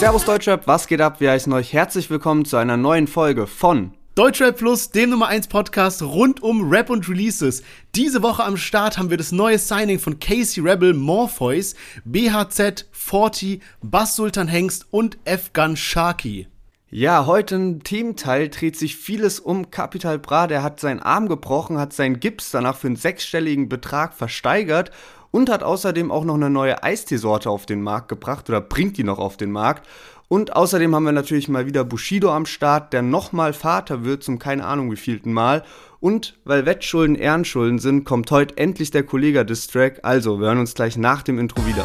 Servus Deutschrap, was geht ab? Wir heißen euch herzlich willkommen zu einer neuen Folge von Deutschrap Plus, dem Nummer 1 Podcast rund um Rap und Releases. Diese Woche am Start haben wir das neue Signing von Casey Rebel, Morpheus, BHZ, 40, Bass Sultan Hengst und F-Gun Sharky. Ja, heute im Thementeil dreht sich vieles um Capital Bra. Der hat seinen Arm gebrochen, hat seinen Gips danach für einen sechsstelligen Betrag versteigert und hat außerdem auch noch eine neue Eisteesorte auf den Markt gebracht oder bringt die noch auf den Markt. Und außerdem haben wir natürlich mal wieder Bushido am Start, der nochmal Vater wird zum keine Ahnung wievielten Mal. Und weil Wettschulden Ehrenschulden sind, kommt heute endlich der Kollega-Distrack. Also, wir hören uns gleich nach dem Intro wieder.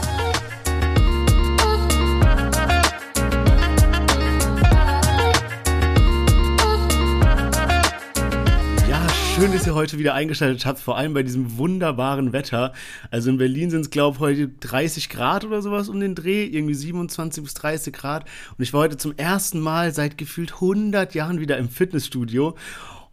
Schön, dass ihr heute wieder eingeschaltet habt, vor allem bei diesem wunderbaren Wetter. Also in Berlin sind es, glaube ich, heute 30 Grad oder sowas um den Dreh, irgendwie 27 bis 30 Grad. Und ich war heute zum ersten Mal seit gefühlt 100 Jahren wieder im Fitnessstudio.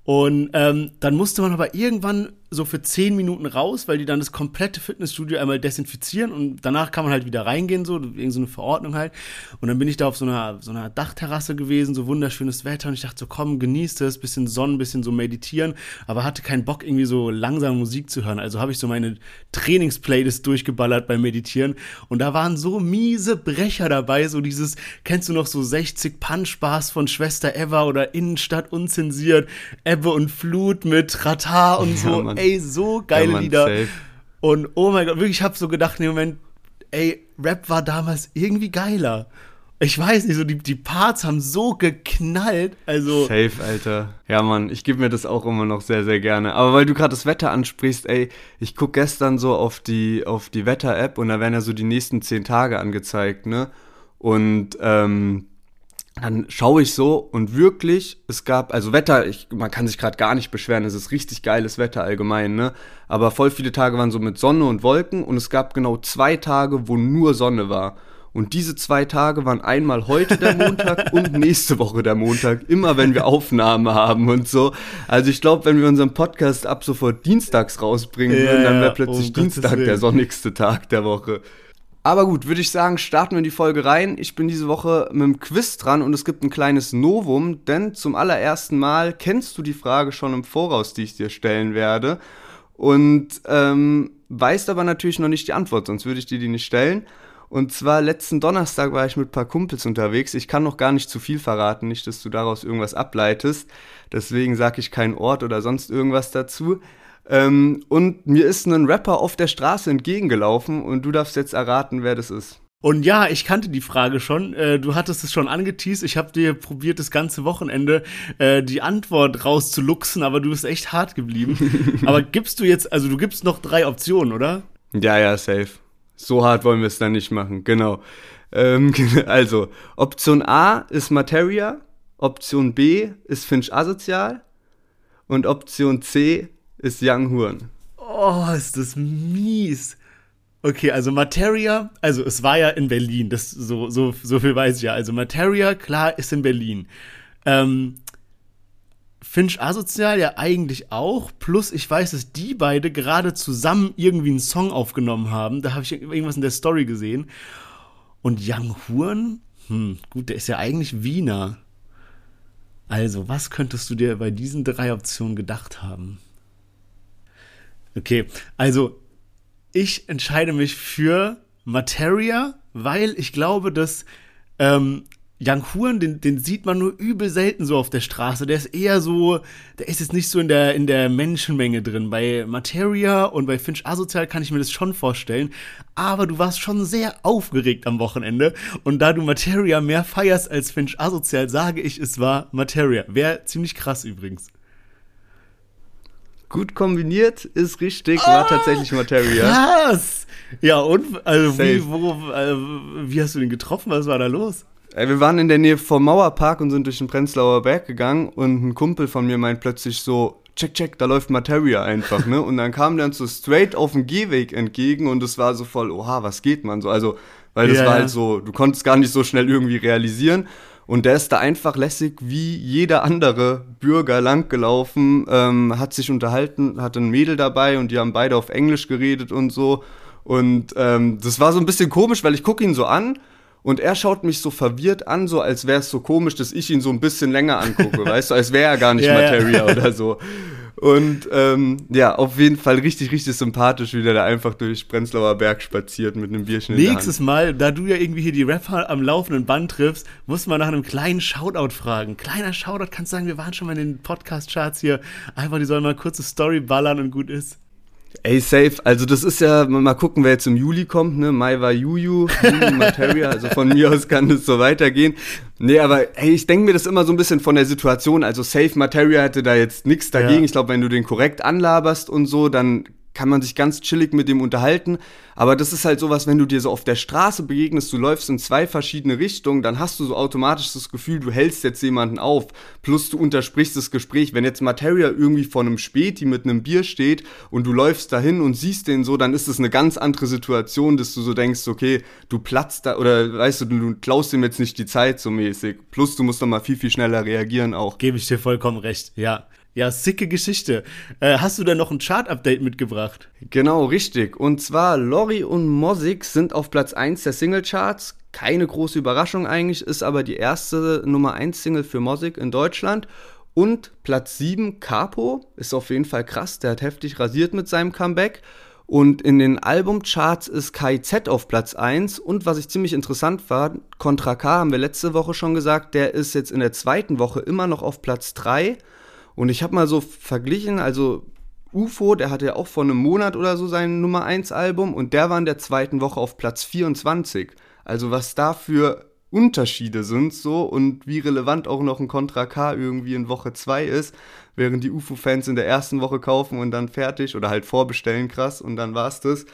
Und ähm, dann musste man aber irgendwann so für zehn Minuten raus, weil die dann das komplette Fitnessstudio einmal desinfizieren und danach kann man halt wieder reingehen, so wegen so eine Verordnung halt. Und dann bin ich da auf so einer, so einer Dachterrasse gewesen, so wunderschönes Wetter und ich dachte so, komm, genießt es, bisschen Sonnen, bisschen so meditieren, aber hatte keinen Bock irgendwie so langsam Musik zu hören. Also habe ich so meine Trainingsplaylist durchgeballert beim Meditieren und da waren so miese Brecher dabei, so dieses, kennst du noch so 60 Punch-Bars von Schwester Eva oder Innenstadt unzensiert, Ebbe und Flut mit Rata und so. Ja, ey, so geile ja, Lieder. Safe. Und oh mein Gott, wirklich, ich habe so gedacht in dem Moment, ey, Rap war damals irgendwie geiler. Ich weiß nicht, so die, die Parts haben so geknallt. Also. Safe, Alter. Ja, Mann, ich gebe mir das auch immer noch sehr, sehr gerne. Aber weil du gerade das Wetter ansprichst, ey, ich guck gestern so auf die, auf die Wetter-App und da werden ja so die nächsten zehn Tage angezeigt, ne? Und ähm, dann schaue ich so und wirklich, es gab, also Wetter, ich, man kann sich gerade gar nicht beschweren, es ist richtig geiles Wetter allgemein, ne? Aber voll viele Tage waren so mit Sonne und Wolken und es gab genau zwei Tage, wo nur Sonne war. Und diese zwei Tage waren einmal heute der Montag und nächste Woche der Montag, immer wenn wir Aufnahme haben und so. Also ich glaube, wenn wir unseren Podcast ab sofort dienstags rausbringen ja, würden, dann wäre plötzlich oh, Dienstag der sonnigste Tag der Woche. Aber gut, würde ich sagen, starten wir in die Folge rein. Ich bin diese Woche mit dem Quiz dran und es gibt ein kleines Novum, denn zum allerersten Mal kennst du die Frage schon im Voraus, die ich dir stellen werde. Und ähm, weißt aber natürlich noch nicht die Antwort, sonst würde ich dir die nicht stellen. Und zwar letzten Donnerstag war ich mit ein paar Kumpels unterwegs. Ich kann noch gar nicht zu viel verraten, nicht, dass du daraus irgendwas ableitest. Deswegen sage ich keinen Ort oder sonst irgendwas dazu. Ähm, und mir ist ein Rapper auf der Straße entgegengelaufen und du darfst jetzt erraten, wer das ist. Und ja, ich kannte die Frage schon. Äh, du hattest es schon angeteased. Ich habe dir probiert, das ganze Wochenende äh, die Antwort rauszuluxen, aber du bist echt hart geblieben. aber gibst du jetzt, also du gibst noch drei Optionen, oder? Ja, ja, safe. So hart wollen wir es dann nicht machen, genau. Ähm, also, Option A ist Materia, Option B ist Finch asozial und Option C ist Young Huren. Oh, ist das mies. Okay, also Materia, also es war ja in Berlin, das so, so, so viel weiß ich ja. Also Materia, klar, ist in Berlin. Ähm, Finch Asozial ja eigentlich auch. Plus ich weiß, dass die beide gerade zusammen irgendwie einen Song aufgenommen haben. Da habe ich irgendwas in der Story gesehen. Und Young Huren, hm, gut, der ist ja eigentlich Wiener. Also, was könntest du dir bei diesen drei Optionen gedacht haben? Okay, also ich entscheide mich für Materia, weil ich glaube, dass ähm, Yang Huan, den, den sieht man nur übel selten so auf der Straße. Der ist eher so, der ist jetzt nicht so in der, in der Menschenmenge drin. Bei Materia und bei Finch Asozial kann ich mir das schon vorstellen. Aber du warst schon sehr aufgeregt am Wochenende. Und da du Materia mehr feierst als Finch Asozial, sage ich, es war Materia. Wäre ziemlich krass übrigens. Gut kombiniert, ist richtig, oh, war tatsächlich Materia. Krass! Ja, und also wie, wo, also, wie hast du den getroffen? Was war da los? Ey, wir waren in der Nähe vom Mauerpark und sind durch den Prenzlauer Berg gegangen und ein Kumpel von mir meint plötzlich so, check, check, da läuft Materia einfach, ne? Und dann kam der uns so straight auf dem Gehweg entgegen und es war so voll, oha, was geht man so? Also, weil das yeah. war halt so, du konntest gar nicht so schnell irgendwie realisieren. Und der ist da einfach lässig wie jeder andere Bürger langgelaufen, ähm, hat sich unterhalten, hatte ein Mädel dabei und die haben beide auf Englisch geredet und so. Und ähm, das war so ein bisschen komisch, weil ich gucke ihn so an und er schaut mich so verwirrt an, so als wäre es so komisch, dass ich ihn so ein bisschen länger angucke, weißt du, als wäre er gar nicht ja, Materia ja. oder so. Und ähm, ja, auf jeden Fall richtig, richtig sympathisch, wie der da einfach durch Prenzlauer Berg spaziert mit einem Bierchen Nächstes Mal, da du ja irgendwie hier die Rapper am laufenden Band triffst, muss man nach einem kleinen Shoutout fragen. Kleiner Shoutout, kannst sagen, wir waren schon mal in den Podcast-Charts hier. Einfach, die sollen mal kurze Story ballern und gut ist. Ey, safe. Also das ist ja, mal gucken, wer jetzt im Juli kommt, ne? Mai war Juju, Juli Materia, also von mir aus kann es so weitergehen. Nee, aber ey, ich denke mir das immer so ein bisschen von der Situation. Also Safe Materia hätte da jetzt nichts dagegen. Ja. Ich glaube, wenn du den korrekt anlaberst und so, dann kann man sich ganz chillig mit dem unterhalten. Aber das ist halt sowas, wenn du dir so auf der Straße begegnest, du läufst in zwei verschiedene Richtungen, dann hast du so automatisch das Gefühl, du hältst jetzt jemanden auf. Plus du untersprichst das Gespräch. Wenn jetzt Materia irgendwie vor einem Späti mit einem Bier steht und du läufst dahin und siehst den so, dann ist es eine ganz andere Situation, dass du so denkst, okay, du platzt da oder weißt du, du klaust ihm jetzt nicht die Zeit so mäßig. Plus du musst doch mal viel, viel schneller reagieren auch. Gebe ich dir vollkommen recht, ja. Ja, sicke Geschichte. Äh, hast du denn noch ein Chart-Update mitgebracht? Genau, richtig. Und zwar Lori und Mosik sind auf Platz 1 der Single-Charts. Keine große Überraschung eigentlich, ist aber die erste Nummer 1 Single für Mosik in Deutschland. Und Platz 7, Capo, ist auf jeden Fall krass. Der hat heftig rasiert mit seinem Comeback. Und in den Albumcharts ist KZ auf Platz 1. Und was ich ziemlich interessant war, Contra K haben wir letzte Woche schon gesagt, der ist jetzt in der zweiten Woche immer noch auf Platz 3. Und ich habe mal so verglichen, also UFO, der hatte ja auch vor einem Monat oder so sein Nummer 1 Album und der war in der zweiten Woche auf Platz 24. Also was da für Unterschiede sind so und wie relevant auch noch ein Contra K irgendwie in Woche 2 ist, während die UFO-Fans in der ersten Woche kaufen und dann fertig oder halt vorbestellen krass und dann war's das.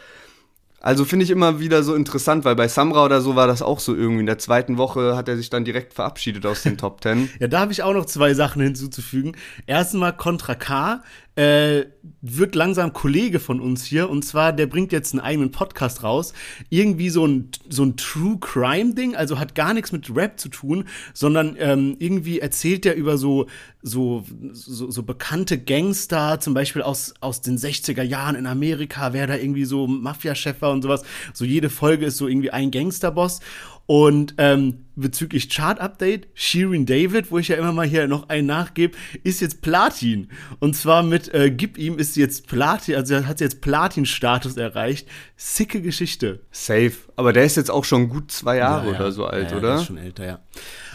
Also finde ich immer wieder so interessant, weil bei Samra oder so war das auch so irgendwie. In der zweiten Woche hat er sich dann direkt verabschiedet aus den Top Ten. ja, da habe ich auch noch zwei Sachen hinzuzufügen. Erstmal Contra K äh, wird langsam Kollege von uns hier. Und zwar, der bringt jetzt einen eigenen Podcast raus. Irgendwie so ein, so ein True Crime-Ding, also hat gar nichts mit Rap zu tun, sondern ähm, irgendwie erzählt er über so, so, so, so bekannte Gangster, zum Beispiel aus, aus den 60er Jahren in Amerika, wer da irgendwie so Mafia-Chef war und sowas. So jede Folge ist so irgendwie ein Gangsterboss. Und ähm, bezüglich Chart-Update, Shirin David, wo ich ja immer mal hier noch einen nachgebe, ist jetzt Platin. Und zwar mit äh, Gib ihm ist jetzt Platin, also hat jetzt Platin-Status erreicht. Sicke Geschichte. Safe. Aber der ist jetzt auch schon gut zwei Jahre ja, ja. oder so alt, ja, oder? Der ist schon älter, ja.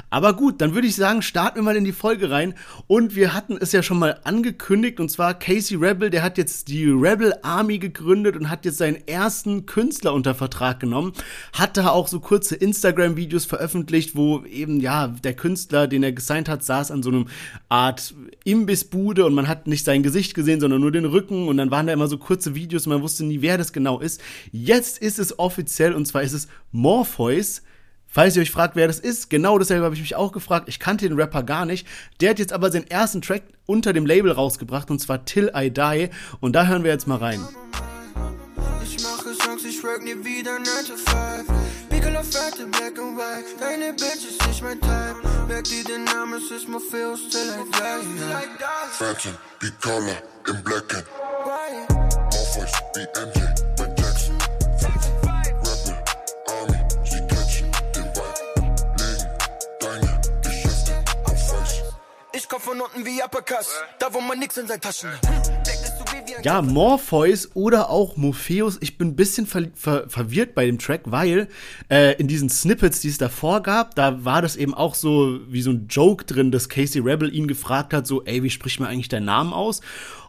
Aber gut, dann würde ich sagen, starten wir mal in die Folge rein. Und wir hatten es ja schon mal angekündigt, und zwar Casey Rebel, der hat jetzt die Rebel Army gegründet und hat jetzt seinen ersten Künstler unter Vertrag genommen. Hat da auch so kurze Instagram-Videos veröffentlicht, wo eben, ja, der Künstler, den er gesigned hat, saß an so einem Art Imbissbude und man hat nicht sein Gesicht gesehen, sondern nur den Rücken. Und dann waren da immer so kurze Videos und man wusste nie, wer das genau ist. Jetzt ist es offiziell, und zwar ist es Morpheus Falls ihr euch fragt, wer das ist, genau dasselbe habe ich mich auch gefragt. Ich kannte den Rapper gar nicht. Der hat jetzt aber seinen ersten Track unter dem Label rausgebracht und zwar Till I Die. Und da hören wir jetzt mal rein. Ich mache Songs, ich work nie wieder 9 to 5. Pickel auf Fette, black and white. Deine Bitch ist nicht mein Type. Merkt ihr den Namen, es ist Morpheus Till I Die. Phantom, be color in black and white. Morpheus, be MJ. komm von unten wie Uppercuts, da wo man nix in seinen Taschen hat. Ja, Morpheus oder auch Morpheus. Ich bin ein bisschen ver ver verwirrt bei dem Track, weil äh, in diesen Snippets, die es davor gab, da war das eben auch so wie so ein Joke drin, dass Casey Rebel ihn gefragt hat, so, ey, wie spricht man eigentlich deinen Namen aus?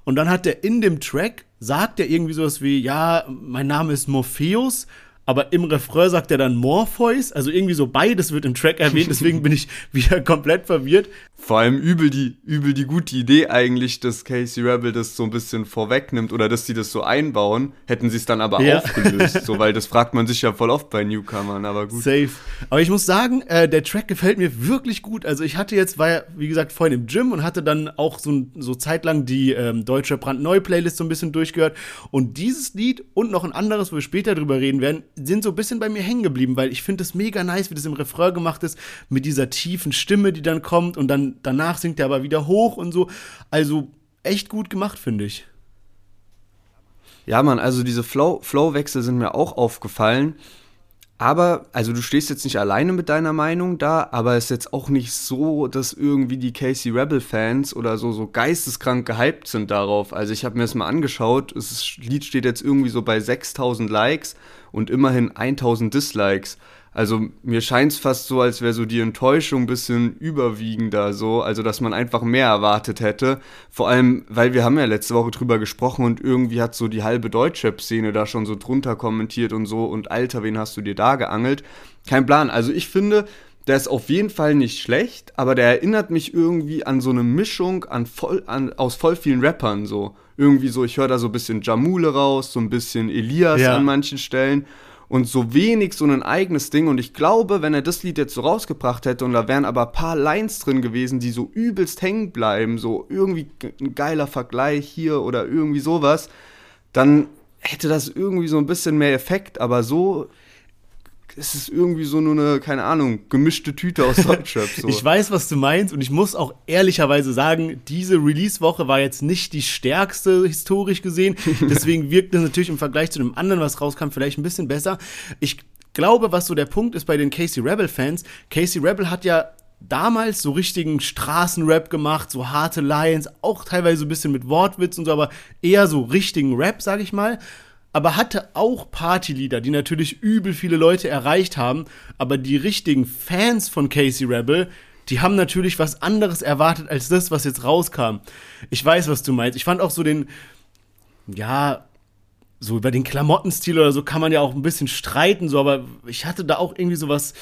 Und dann hat er in dem Track, sagt er irgendwie sowas wie, ja, mein Name ist Morpheus, aber im Refrain sagt er dann Morpheus, also irgendwie so beides wird im Track erwähnt, deswegen bin ich wieder komplett verwirrt. Vor allem übel die, übel die gute Idee eigentlich, dass Casey Rebel das so ein bisschen vorwegnimmt oder dass sie das so einbauen, hätten sie es dann aber ja. aufgelöst, so, weil das fragt man sich ja voll oft bei Newcomern, aber gut. Safe. Aber ich muss sagen, äh, der Track gefällt mir wirklich gut. Also ich hatte jetzt, war ja, wie gesagt, vorhin im Gym und hatte dann auch so, so zeitlang die ähm, deutsche Brandneu-Playlist so ein bisschen durchgehört und dieses Lied und noch ein anderes, wo wir später drüber reden werden, sind so ein bisschen bei mir hängen geblieben, weil ich finde es mega nice, wie das im Refrain gemacht ist, mit dieser tiefen Stimme, die dann kommt und dann danach singt er aber wieder hoch und so. Also echt gut gemacht, finde ich. Ja, Mann, also diese Flow-Wechsel sind mir auch aufgefallen. Aber, also du stehst jetzt nicht alleine mit deiner Meinung da, aber es ist jetzt auch nicht so, dass irgendwie die Casey Rebel-Fans oder so, so geisteskrank gehypt sind darauf. Also ich habe mir das mal angeschaut, das Lied steht jetzt irgendwie so bei 6000 Likes und immerhin 1000 Dislikes. Also mir scheint es fast so, als wäre so die Enttäuschung ein bisschen überwiegender so, also dass man einfach mehr erwartet hätte. Vor allem, weil wir haben ja letzte Woche drüber gesprochen und irgendwie hat so die halbe Deutschrap-Szene da schon so drunter kommentiert und so und Alter, wen hast du dir da geangelt? Kein Plan. Also ich finde, der ist auf jeden Fall nicht schlecht, aber der erinnert mich irgendwie an so eine Mischung an voll, an, aus voll vielen Rappern so. Irgendwie so, ich höre da so ein bisschen Jamule raus, so ein bisschen Elias ja. an manchen Stellen und so wenig so ein eigenes Ding. Und ich glaube, wenn er das Lied jetzt so rausgebracht hätte und da wären aber ein paar Lines drin gewesen, die so übelst hängen bleiben, so irgendwie ein geiler Vergleich hier oder irgendwie sowas, dann hätte das irgendwie so ein bisschen mehr Effekt. Aber so es ist irgendwie so nur eine, keine Ahnung, gemischte Tüte aus Deutschrap. So. ich weiß, was du meinst und ich muss auch ehrlicherweise sagen, diese Release-Woche war jetzt nicht die stärkste historisch gesehen. Deswegen wirkt es natürlich im Vergleich zu dem anderen, was rauskam, vielleicht ein bisschen besser. Ich glaube, was so der Punkt ist bei den Casey Rebel-Fans, Casey Rebel hat ja damals so richtigen Straßenrap gemacht, so harte Lines, auch teilweise so ein bisschen mit Wortwitz und so, aber eher so richtigen Rap, sag ich mal aber hatte auch Partylieder, die natürlich übel viele Leute erreicht haben, aber die richtigen Fans von Casey Rebel, die haben natürlich was anderes erwartet als das, was jetzt rauskam. Ich weiß, was du meinst. Ich fand auch so den, ja, so über den Klamottenstil oder so kann man ja auch ein bisschen streiten, so, aber ich hatte da auch irgendwie so was,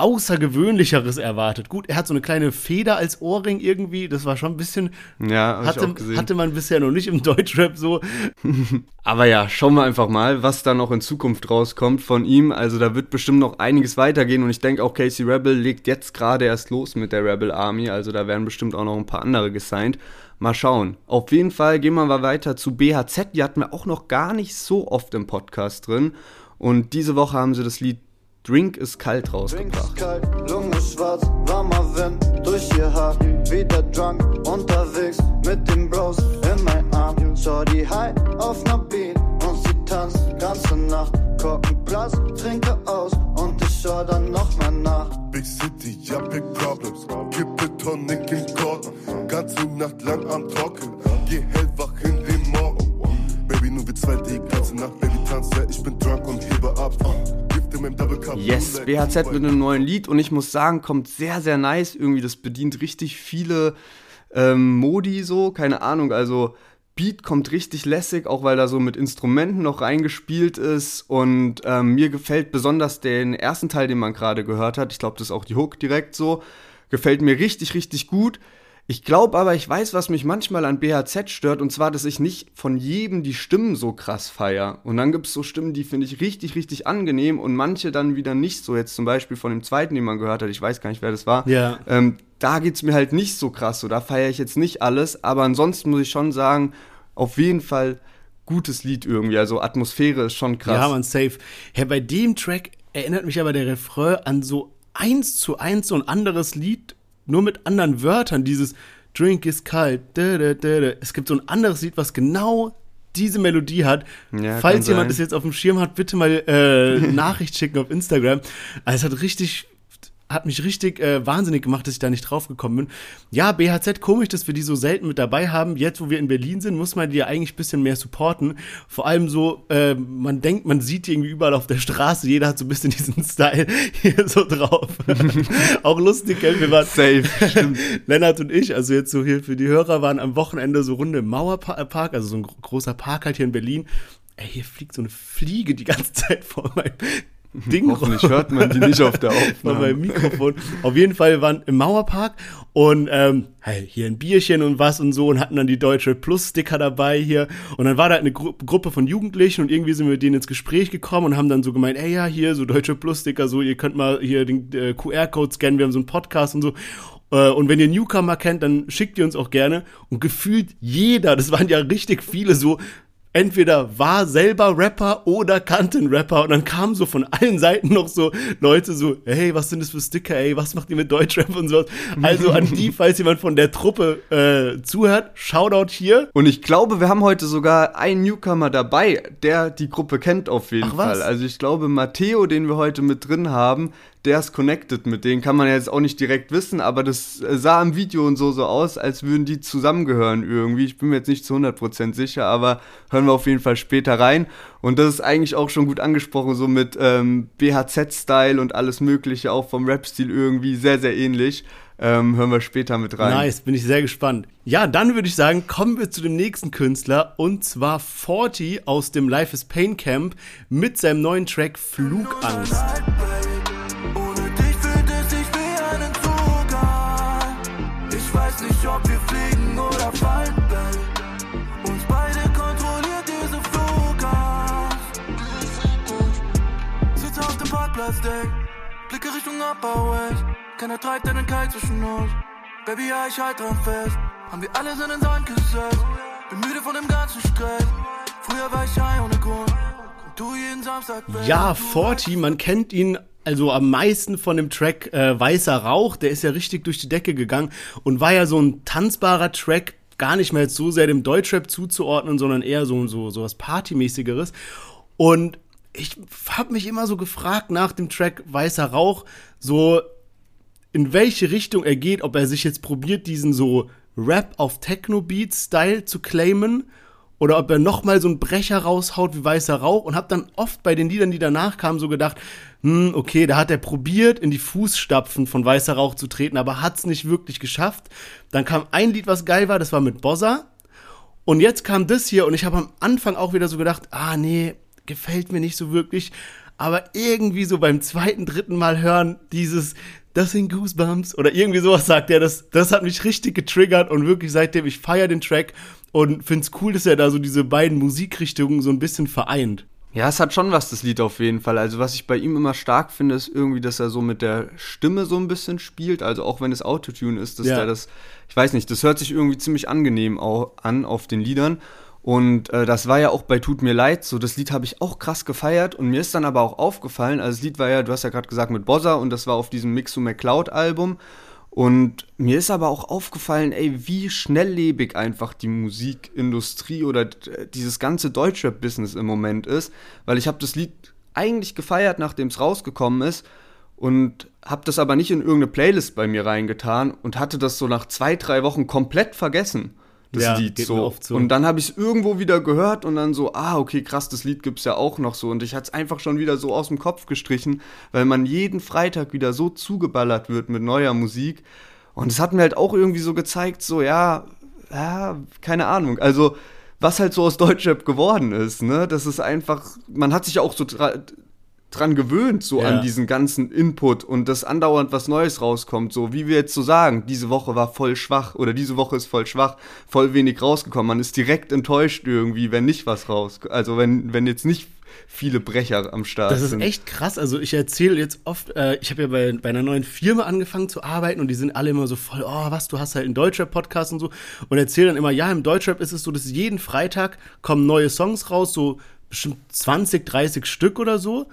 Außergewöhnlicheres erwartet. Gut, er hat so eine kleine Feder als Ohrring irgendwie, das war schon ein bisschen. Ja, hatte, hatte man bisher noch nicht im Deutschrap so. Aber ja, schauen wir einfach mal, was da noch in Zukunft rauskommt von ihm. Also da wird bestimmt noch einiges weitergehen und ich denke auch Casey Rebel legt jetzt gerade erst los mit der Rebel Army, also da werden bestimmt auch noch ein paar andere gesigned. Mal schauen. Auf jeden Fall gehen wir mal weiter zu BHZ. Die hatten wir auch noch gar nicht so oft im Podcast drin. Und diese Woche haben sie das Lied Drink ist kalt rausgebracht. Drink ist kalt, Lunge schwarz, warmer Wind durch ihr Haar. Wieder drunk, unterwegs BHZ mit einem neuen Lied und ich muss sagen, kommt sehr, sehr nice. Irgendwie, das bedient richtig viele ähm, Modi so, keine Ahnung. Also Beat kommt richtig lässig, auch weil da so mit Instrumenten noch reingespielt ist. Und ähm, mir gefällt besonders den ersten Teil, den man gerade gehört hat. Ich glaube, das ist auch die Hook direkt so. Gefällt mir richtig, richtig gut. Ich glaube aber, ich weiß, was mich manchmal an BHZ stört, und zwar, dass ich nicht von jedem die Stimmen so krass feier. Und dann gibt es so Stimmen, die finde ich richtig, richtig angenehm und manche dann wieder nicht so. Jetzt zum Beispiel von dem zweiten, den man gehört hat, ich weiß gar nicht, wer das war. Ja. Ähm, da geht es mir halt nicht so krass. So, da feiere ich jetzt nicht alles, aber ansonsten muss ich schon sagen, auf jeden Fall gutes Lied irgendwie. Also Atmosphäre ist schon krass. Ja, man, safe. Ja, bei dem Track erinnert mich aber der Refrain an so eins zu eins so ein anderes Lied nur mit anderen Wörtern. Dieses Drink ist kalt. Da, da, da, es gibt so ein anderes Lied, was genau diese Melodie hat. Ja, Falls jemand das jetzt auf dem Schirm hat, bitte mal äh, Nachricht schicken auf Instagram. Also es hat richtig hat mich richtig äh, wahnsinnig gemacht, dass ich da nicht drauf gekommen bin. Ja, BHZ, komisch, dass wir die so selten mit dabei haben. Jetzt, wo wir in Berlin sind, muss man die ja eigentlich ein bisschen mehr supporten. Vor allem so, äh, man denkt, man sieht die irgendwie überall auf der Straße. Jeder hat so ein bisschen diesen Style hier so drauf. Auch lustig, gell? Wir waren, Safe, Lennart und ich, also jetzt so hier für die Hörer, waren am Wochenende so Runde im Mauerpark, also so ein großer Park halt hier in Berlin. Ey, hier fliegt so eine Fliege die ganze Zeit vor meinem Ding Hoffentlich hört man die nicht auf der Aufnahme. Beim Mikrofon. Auf jeden Fall wir waren im Mauerpark und ähm, hey, hier ein Bierchen und was und so und hatten dann die Deutsche Plus-Sticker dabei hier. Und dann war da eine Gru Gruppe von Jugendlichen und irgendwie sind wir mit denen ins Gespräch gekommen und haben dann so gemeint, ey ja, hier so Deutsche Plus-Sticker, so ihr könnt mal hier den äh, QR-Code scannen, wir haben so einen Podcast und so. Äh, und wenn ihr Newcomer kennt, dann schickt ihr uns auch gerne. Und gefühlt jeder, das waren ja richtig viele so, entweder war selber Rapper oder kannte einen Rapper und dann kamen so von allen Seiten noch so Leute so, hey, was sind das für Sticker, ey, was macht ihr mit Deutschrap und sowas. Also an die, falls jemand von der Truppe äh, zuhört, Shoutout hier. Und ich glaube, wir haben heute sogar einen Newcomer dabei, der die Gruppe kennt auf jeden Ach? Fall. Also ich glaube, Matteo, den wir heute mit drin haben, der ist connected mit denen, kann man ja jetzt auch nicht direkt wissen, aber das äh, sah im Video und so so aus, als würden die zusammengehören irgendwie. Ich bin mir jetzt nicht zu 100% sicher, aber hören wir auf jeden Fall später rein. Und das ist eigentlich auch schon gut angesprochen, so mit ähm, BHZ-Style und alles mögliche, auch vom Rap-Stil irgendwie sehr, sehr ähnlich. Ähm, hören wir später mit rein. Nice, bin ich sehr gespannt. Ja, dann würde ich sagen, kommen wir zu dem nächsten Künstler und zwar 40 aus dem Life is Pain Camp mit seinem neuen Track Flugangst. Parkplatzdeck, blicke Richtung Upper West. Keiner treibt einen Kalt zwischen uns. Baby, ja, ich halt dran fest. Haben wir alles in den Sand gesetzt. Bin müde von dem ganzen Stress. Früher war ich high ohne Grund. Und du jeden Samstag. Ja, 40, man kennt ihn also am meisten von dem Track äh, Weißer Rauch, der ist ja richtig durch die Decke gegangen und war ja so ein tanzbarer Track, gar nicht mehr so sehr dem Deutschrap zuzuordnen, sondern eher so, so, so was Partymäßigeres. Und ich habe mich immer so gefragt nach dem Track Weißer Rauch, so in welche Richtung er geht, ob er sich jetzt probiert, diesen so Rap auf Techno-Beat-Style zu claimen oder ob er nochmal so einen Brecher raushaut wie Weißer Rauch und hab dann oft bei den Liedern, die danach kamen, so gedacht, hm, okay, da hat er probiert, in die Fußstapfen von Weißer Rauch zu treten, aber hat's nicht wirklich geschafft. Dann kam ein Lied, was geil war, das war mit Bossa. Und jetzt kam das hier und ich habe am Anfang auch wieder so gedacht, ah nee, gefällt mir nicht so wirklich. Aber irgendwie so beim zweiten, dritten Mal hören, dieses, das sind Goosebumps oder irgendwie sowas sagt er, das, das hat mich richtig getriggert und wirklich seitdem, ich feiere den Track und find's cool, dass er da so diese beiden Musikrichtungen so ein bisschen vereint. Ja, es hat schon was, das Lied auf jeden Fall. Also was ich bei ihm immer stark finde, ist irgendwie, dass er so mit der Stimme so ein bisschen spielt. Also auch wenn es Autotune ist, dass Ja. der das, ich weiß nicht, das hört sich irgendwie ziemlich angenehm an auf den Liedern. Und äh, das war ja auch bei Tut mir leid so. Das Lied habe ich auch krass gefeiert und mir ist dann aber auch aufgefallen, also das Lied war ja, du hast ja gerade gesagt, mit Bossa und das war auf diesem Mixo McCloud Album. Und mir ist aber auch aufgefallen, ey, wie schnelllebig einfach die Musikindustrie oder d- dieses ganze Deutschrap-Business im Moment ist, weil ich habe das Lied eigentlich gefeiert, nachdem es rausgekommen ist und habe das aber nicht in irgendeine Playlist bei mir reingetan und hatte das so nach zwei, drei Wochen komplett vergessen, das Ja, Lied so. so. Und dann habe ich es irgendwo wieder gehört und dann so, ah, okay, krass, das Lied gibt's ja auch noch so. Und ich hatte es einfach schon wieder so aus dem Kopf gestrichen, weil man jeden Freitag wieder so zugeballert wird mit neuer Musik. Und es hat mir halt auch irgendwie so gezeigt, so, ja, ja, keine Ahnung. Also, was halt so aus Deutschrap geworden ist, ne? Das ist einfach, man hat sich auch so dran gewöhnt, so Ja. an diesen ganzen Input und dass andauernd was Neues rauskommt, so wie wir jetzt so sagen, diese Woche war voll schwach oder diese Woche ist voll schwach, voll wenig rausgekommen. Man ist direkt enttäuscht irgendwie, wenn nicht was raus, also wenn, wenn jetzt nicht viele Brecher am Start Das ist sind. echt krass. Also ich erzähle jetzt oft, äh, ich habe ja bei, bei einer neuen Firma angefangen zu arbeiten und die sind alle immer so voll, oh was, du hast halt einen Deutschrap-Podcast und so und erzähle dann immer, ja, im Deutschrap ist es so, dass jeden Freitag kommen neue Songs raus, so bestimmt 20, 30 Stück oder so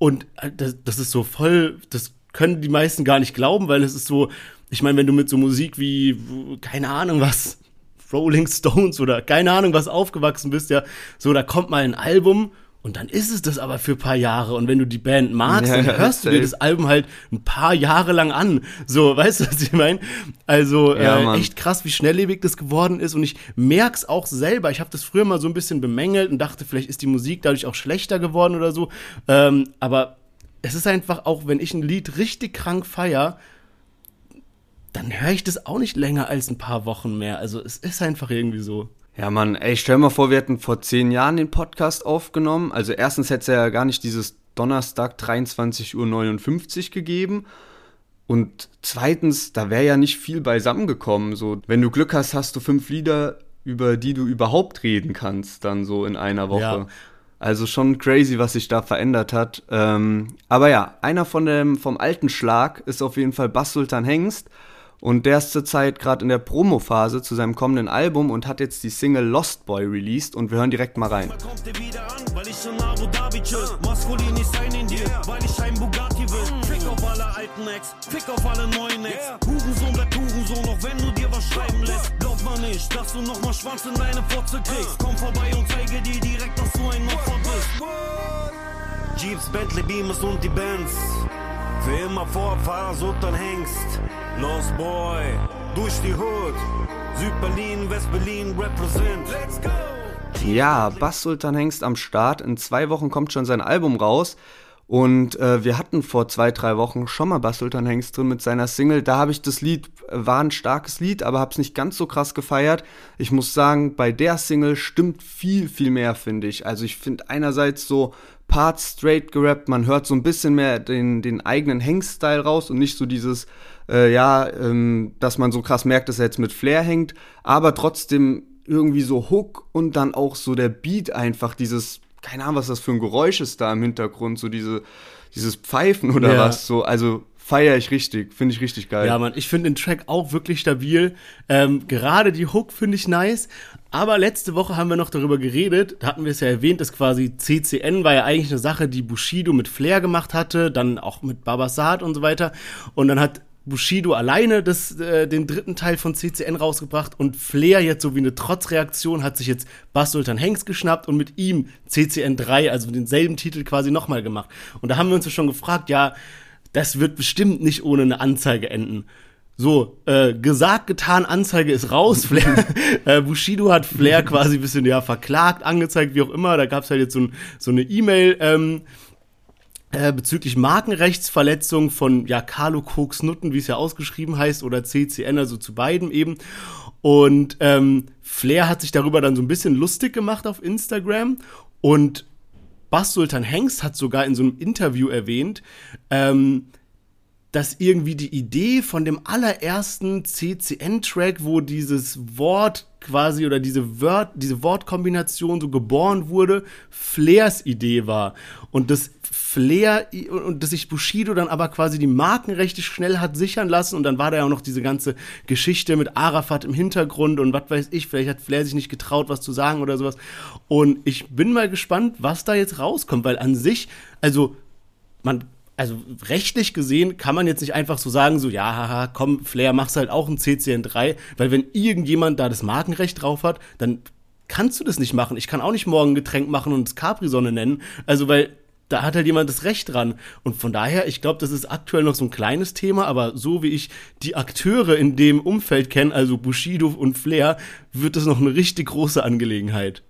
und äh, das, das ist so voll, das können die meisten gar nicht glauben, weil es ist so, ich meine, wenn du mit so Musik wie, keine Ahnung was, Rolling Stones oder keine Ahnung was aufgewachsen bist, ja, so, da kommt mal ein Album und dann ist es das aber für ein paar Jahre. Und wenn du die Band magst, Ja, dann hörst du dir das Album halt ein paar Jahre lang an. So, weißt du, was ich meine? Also Ja, äh, echt krass, wie schnelllebig das geworden ist. Und ich merk's auch selber. Ich habe das früher mal so ein bisschen bemängelt und dachte, vielleicht ist die Musik dadurch auch schlechter geworden oder so. Ähm, aber es ist einfach auch, wenn ich ein Lied richtig krank feier, dann höre ich das auch nicht länger als ein paar Wochen mehr. Also es ist einfach irgendwie so. Ja, Mann, ey, stell mal vor, wir hätten vor zehn Jahren den Podcast aufgenommen. Also erstens hätte es ja gar nicht dieses Donnerstag 23.59 Uhr gegeben. Und zweitens, da wäre ja nicht viel beisammengekommen. So, wenn du Glück hast, hast du fünf Lieder, über die du überhaupt reden kannst, dann so in einer Woche. Ja. Also schon crazy, was sich da verändert hat. Ähm, aber ja, einer von dem, vom alten Schlag ist auf jeden Fall Bass Sultan Hengst. Und der ist zurzeit gerade in der Promo-Phase zu seinem kommenden Album und hat jetzt die Single Lost Boy released und wir hören direkt mal rein. Jeeps, Bentley, Beamers und die Bands. Für immer Vorfahrer, so dann hängst. Lost Boy, durch die Hood. Südberlin, Westberlin, represent. Let's go! Ja, Bass Sultan Hengst am Start. In zwei Wochen kommt schon sein Album raus. Und äh, wir hatten vor zwei, drei Wochen schon mal Bass Sultan Hengst drin mit seiner Single. Da habe ich das Lied, war ein starkes Lied, aber habe es nicht ganz so krass gefeiert. Ich muss sagen, bei der Single stimmt viel, viel mehr, finde ich. Also ich finde einerseits so Parts straight gerappt, man hört so ein bisschen mehr den, den eigenen Hengst-Style raus und nicht so dieses, äh, ja, ähm, dass man so krass merkt, dass er jetzt mit Flair hängt, aber trotzdem irgendwie so Hook und dann auch so der Beat einfach, dieses, keine Ahnung, was das für ein Geräusch ist da im Hintergrund, so diese, dieses Pfeifen oder Ja. was, so, also feiere ich richtig, finde ich richtig geil. Ja, Mann, ich finde den Track auch wirklich stabil. Ähm, gerade die Hook finde ich nice. Aber letzte Woche haben wir noch darüber geredet, da hatten wir es ja erwähnt, dass quasi CCN war ja eigentlich eine Sache, die Bushido mit Flair gemacht hatte, dann auch mit Babasat und so weiter. Und dann hat Bushido alleine das, äh, den dritten Teil von CCN rausgebracht und Flair jetzt so wie eine Trotzreaktion hat sich jetzt Bass Sultan Hengst geschnappt und mit ihm CCN 3, also denselben Titel quasi nochmal gemacht. Und da haben wir uns ja schon gefragt, ja, das wird bestimmt nicht ohne eine Anzeige enden. So, äh, gesagt, getan, Anzeige ist raus. Flair, äh, Bushido hat Flair quasi ein bisschen ja, verklagt, angezeigt, wie auch immer. Da gab es halt jetzt so, ein, so eine E-Mail ähm, äh, bezüglich Markenrechtsverletzung von ja, Carlo Koks Nutten, wie es ja ausgeschrieben heißt, oder CCN, also zu beiden eben. Und ähm, Flair hat sich darüber dann so ein bisschen lustig gemacht auf Instagram und Bass Sultan Hengst hat sogar in so einem Interview erwähnt, ähm, dass irgendwie die Idee von dem allerersten CCN-Track, wo dieses Wort quasi oder diese, Wort, diese Wortkombination so geboren wurde, Flairs Idee war. Und das Flair und dass sich Bushido dann aber quasi die Markenrechte schnell hat sichern lassen und dann war da ja auch noch diese ganze Geschichte mit Arafat im Hintergrund und was weiß ich, vielleicht hat Flair sich nicht getraut, was zu sagen oder sowas. Und ich bin mal gespannt, was da jetzt rauskommt, weil an sich, also man also rechtlich gesehen kann man jetzt nicht einfach so sagen, so, ja, haha, komm, Flair, machst halt auch ein CCN3, weil wenn irgendjemand da das Markenrecht drauf hat, dann kannst du das nicht machen. Ich kann auch nicht morgen ein Getränk machen und es Capri-Sonne nennen, also weil da hat halt jemand das Recht dran. Und von daher, ich glaube, das ist aktuell noch so ein kleines Thema, aber so wie ich die Akteure in dem Umfeld kenne, also Bushido und Flair, wird das noch eine richtig große Angelegenheit.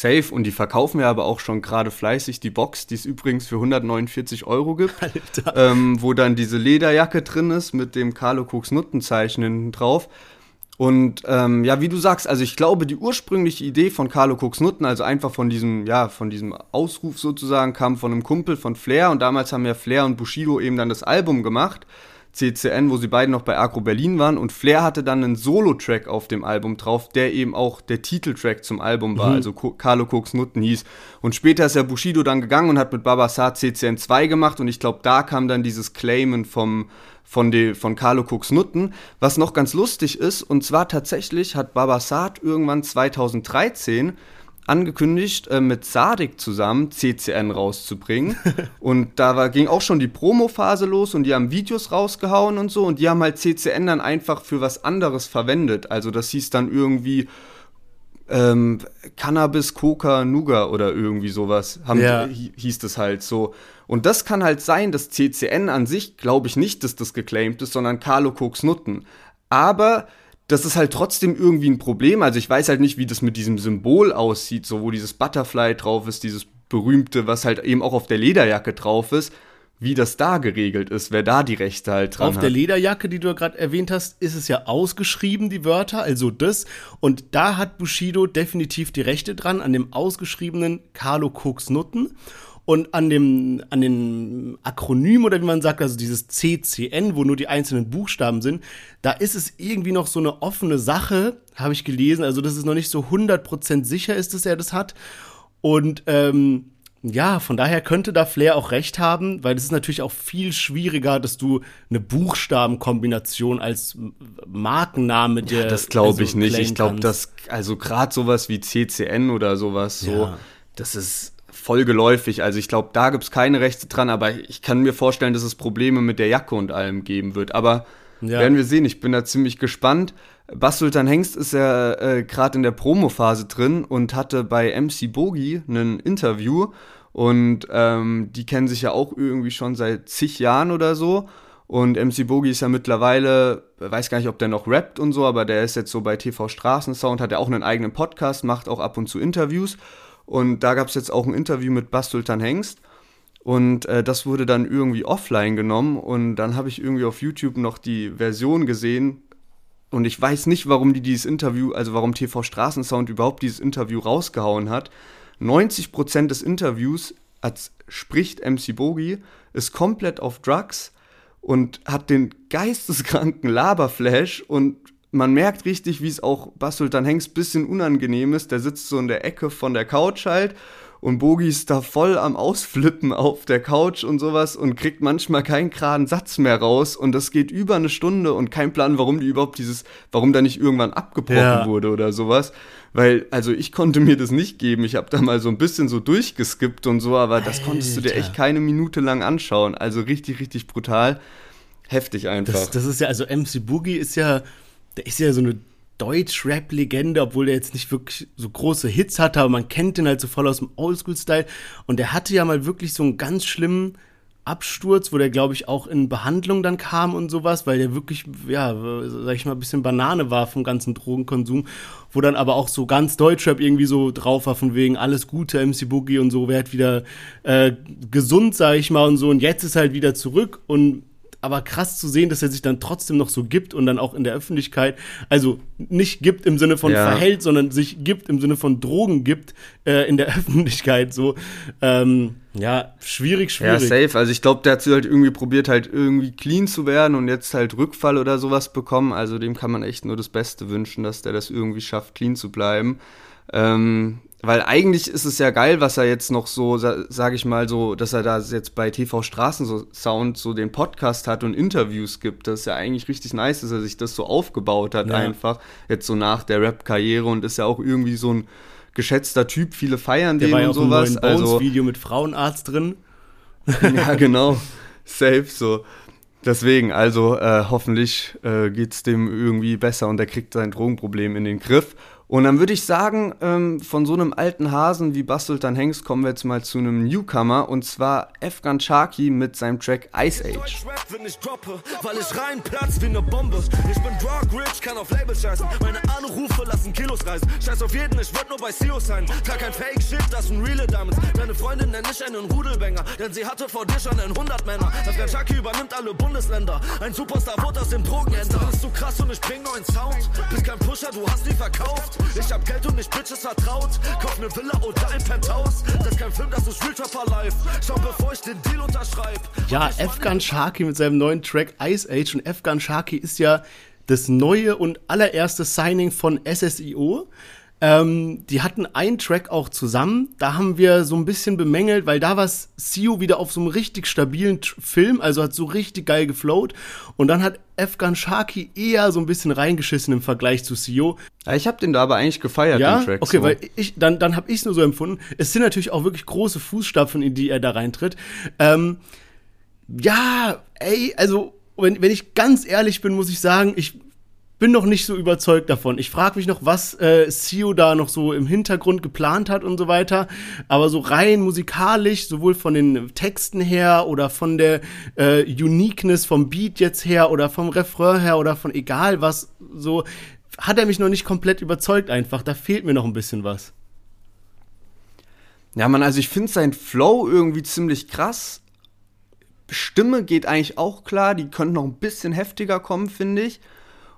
Safe und die verkaufen ja aber auch schon gerade fleißig die Box, die es übrigens für 149 Euro gibt, ähm, wo dann diese Lederjacke drin ist mit dem Carlo Cooks Nuttenzeichen hinten drauf. Und ähm, ja, wie du sagst, also ich glaube, die ursprüngliche Idee von Carlo Cooks Nutten, also einfach von diesem, ja, von diesem Ausruf sozusagen, kam von einem Kumpel von Flair und damals haben ja Flair und Bushido eben dann das Album gemacht. CCN, wo sie beide noch bei Agro Berlin waren. Und Flair hatte dann einen Solo-Track auf dem Album drauf, der eben auch der Titeltrack zum Album war, also Ko Carlo Cooks Nutten hieß. Und später ist ja Bushido dann gegangen und hat mit Babasat CCN 2 gemacht. Und ich glaube, da kam dann dieses Claimen vom, von, de, von Carlo Cooks Nutten, was noch ganz lustig ist, und zwar tatsächlich hat Babasat irgendwann 2013 angekündigt, äh, mit Sadik zusammen CCN rauszubringen. und da war, ging auch schon die Promo-Phase los und die haben Videos rausgehauen und so. Und die haben halt CCN dann einfach für was anderes verwendet. Also das hieß dann irgendwie ähm, Cannabis, Coca, Nuga oder irgendwie sowas. Haben, Ja. hi- hieß das halt so. Und das kann halt sein, dass CCN an sich, glaube ich nicht, dass das geclaimed ist, sondern Carlo Koks Nutten. Aber das ist halt trotzdem irgendwie ein Problem. Also ich weiß halt nicht, wie das mit diesem Symbol aussieht, so wo dieses Butterfly drauf ist, dieses berühmte, was halt eben auch auf der Lederjacke drauf ist, wie das da geregelt ist, wer da die Rechte halt dran Auf hat. der Lederjacke, die du ja gerade erwähnt hast, ist es ja ausgeschrieben, die Wörter, also das. Und da hat Bushido definitiv die Rechte dran, an dem ausgeschriebenen Carlo Cooks Nutten. Und an dem, an den Akronym oder wie man sagt, also dieses CCN, wo nur die einzelnen Buchstaben sind, da ist es irgendwie noch so eine offene Sache, habe ich gelesen. Also, dass es noch nicht so 100% sicher ist, dass er das hat. Und ähm, ja, von daher könnte da Flair auch recht haben, weil es ist natürlich auch viel schwieriger, dass du eine Buchstabenkombination als Markenname dir. Ja, das glaube also ich nicht. claimen Ich glaube, dass, also gerade sowas wie CCN oder sowas, so, Ja. das ist voll geläufig. Also ich glaube, da gibt es keine Rechte dran, aber ich kann mir vorstellen, dass es Probleme mit der Jacke und allem geben wird. Aber Ja. werden wir sehen. Ich bin da ziemlich gespannt. Bas Sultan Hengst ist ja äh, gerade in der Promophase drin und hatte bei MC Bogi ein Interview. Und ähm, die kennen sich ja auch irgendwie schon seit zig Jahren oder so. Und MC Bogi ist ja mittlerweile, weiß gar nicht, ob der noch rappt und so, aber der ist jetzt so bei TV Straßensound, hat ja auch einen eigenen Podcast, macht auch ab und zu Interviews. Und da gab es jetzt auch ein Interview mit Bas Sultan Hengst. Und äh, das wurde dann irgendwie offline genommen. Und dann habe ich irgendwie auf YouTube noch die Version gesehen. Und ich weiß nicht, warum die dieses Interview, also warum TV Straßensound überhaupt dieses Interview rausgehauen hat. 90% des Interviews, als spricht MC Bogi, ist komplett auf Drugs und hat den geisteskranken Laberflash und man merkt richtig, wie es auch Bas Sultan Hengst bisschen unangenehm ist. Der sitzt so in der Ecke von der Couch halt und Bogi ist da voll am Ausflippen auf der Couch und sowas und kriegt manchmal keinen geraden Satz mehr raus und das geht über eine Stunde und kein Plan, warum die überhaupt dieses, warum da nicht irgendwann abgebrochen Ja. wurde oder sowas. Weil, also ich konnte mir das nicht geben. Ich habe da mal so ein bisschen so durchgeskippt und so, aber das konntest du dir Alter. echt keine Minute lang anschauen. Also richtig, richtig brutal. Heftig einfach. Das, das ist ja, also MC Boogie ist ja, der ist ja so eine Deutsch-Rap-Legende, obwohl der jetzt nicht wirklich so große Hits hatte, aber man kennt den halt so voll aus dem Oldschool-Style. Und der hatte ja mal wirklich so einen ganz schlimmen Absturz, wo der, glaube ich, auch in Behandlung dann kam und sowas, weil der wirklich, ja, sag ich mal, ein bisschen Banane war vom ganzen Drogenkonsum, wo dann aber auch so ganz Deutschrap irgendwie so drauf war, von wegen alles Gute, MC Boogie und so, wer hat wieder äh, gesund, sag ich mal, und so, und jetzt ist halt wieder zurück und aber krass zu sehen, dass er sich dann trotzdem noch so gibt und dann auch in der Öffentlichkeit, also nicht gibt im Sinne von Ja. verhält, sondern sich gibt im Sinne von Drogen gibt äh, in der Öffentlichkeit so. Ähm, ja, schwierig, Ja, schwierig. safe. Also ich glaube, der hat halt irgendwie probiert, halt irgendwie clean zu werden und jetzt halt Rückfall oder sowas bekommen. Also dem kann man echt nur das Beste wünschen, dass der das irgendwie schafft, clean zu bleiben. Ähm, weil eigentlich ist es ja geil, was er jetzt noch so, sa sage ich mal so, dass er da jetzt bei TV Straßensound so den Podcast hat und Interviews gibt. Das ist ja eigentlich richtig nice, dass er sich das so aufgebaut hat Ja. einfach. Jetzt so nach der Rap-Karriere und ist ja auch irgendwie so ein geschätzter Typ. Viele feiern Der den war ja und sowas. neuen Also Bones-Video mit Frauenarzt drin. ja, genau. Safe so. Deswegen, also äh, hoffentlich äh, geht's dem irgendwie besser und er kriegt sein Drogenproblem in den Griff. Und dann würde ich sagen, ähm, von so einem alten Hasen wie Bas Sultan Hengst kommen wir jetzt mal zu einem Newcomer und zwar Efgan Chaki mit seinem Track Ice Age. Ich bin drug rich, kann auf Label scheißen. Meine Anrufe lassen Kilos reisen. Scheiß auf jeden, ich würd nur bei CEO sein. Trag kein Fake Shit, das sind reale Diamonds. Deine Freundin nenn ich einen Rudelbänger, denn sie hatte vor dir schon einen 100 Männer. Afghan Shaki übernimmt alle Bundesländer. Ein Superstar wurde aus dem Drogenhändler. Bist du krass und ich bring neuen Sound. Bist kein Pusher, du hast nie verkauft. Ich hab Geld und ich Bitches vertraut. Kauf ne Villa oder ein Penthouse. Das ist kein Film, das ist Real Trapper Life. Schau, bevor ich den Deal unterschreib. Ja, Afghan Sharky mit seinem neuen Track Ice Age. Und Afghan Sharky ist ja das neue und allererste Signing von SSIO. Ähm, die hatten einen Track auch zusammen. Da haben wir so ein bisschen bemängelt, weil da war Sio wieder auf so einem richtig stabilen Tr- Film, also hat so richtig geil geflowt. Und dann hat Afghan Sharky eher so ein bisschen reingeschissen im Vergleich zu Sio. Ja, ich habe den da aber eigentlich gefeiert, Ja, den Track. okay, so. weil ich, dann, dann habe ich es nur so empfunden. Es sind natürlich auch wirklich große Fußstapfen, in die er da reintritt. Ähm, ja, ey, also, wenn, wenn ich ganz ehrlich bin, muss ich sagen, ich bin noch nicht so überzeugt davon. Ich frage mich noch, was äh, Sio da noch so im Hintergrund geplant hat und so weiter. Aber so rein musikalisch, sowohl von den Texten her oder von der äh, Uniqueness vom Beat jetzt her oder vom Refrain her oder von egal was, so hat er mich noch nicht komplett überzeugt einfach. Da fehlt mir noch ein bisschen was. Ja, man, also ich finde sein Flow irgendwie ziemlich krass. Stimme geht eigentlich auch klar, die könnte noch ein bisschen heftiger kommen, finde ich.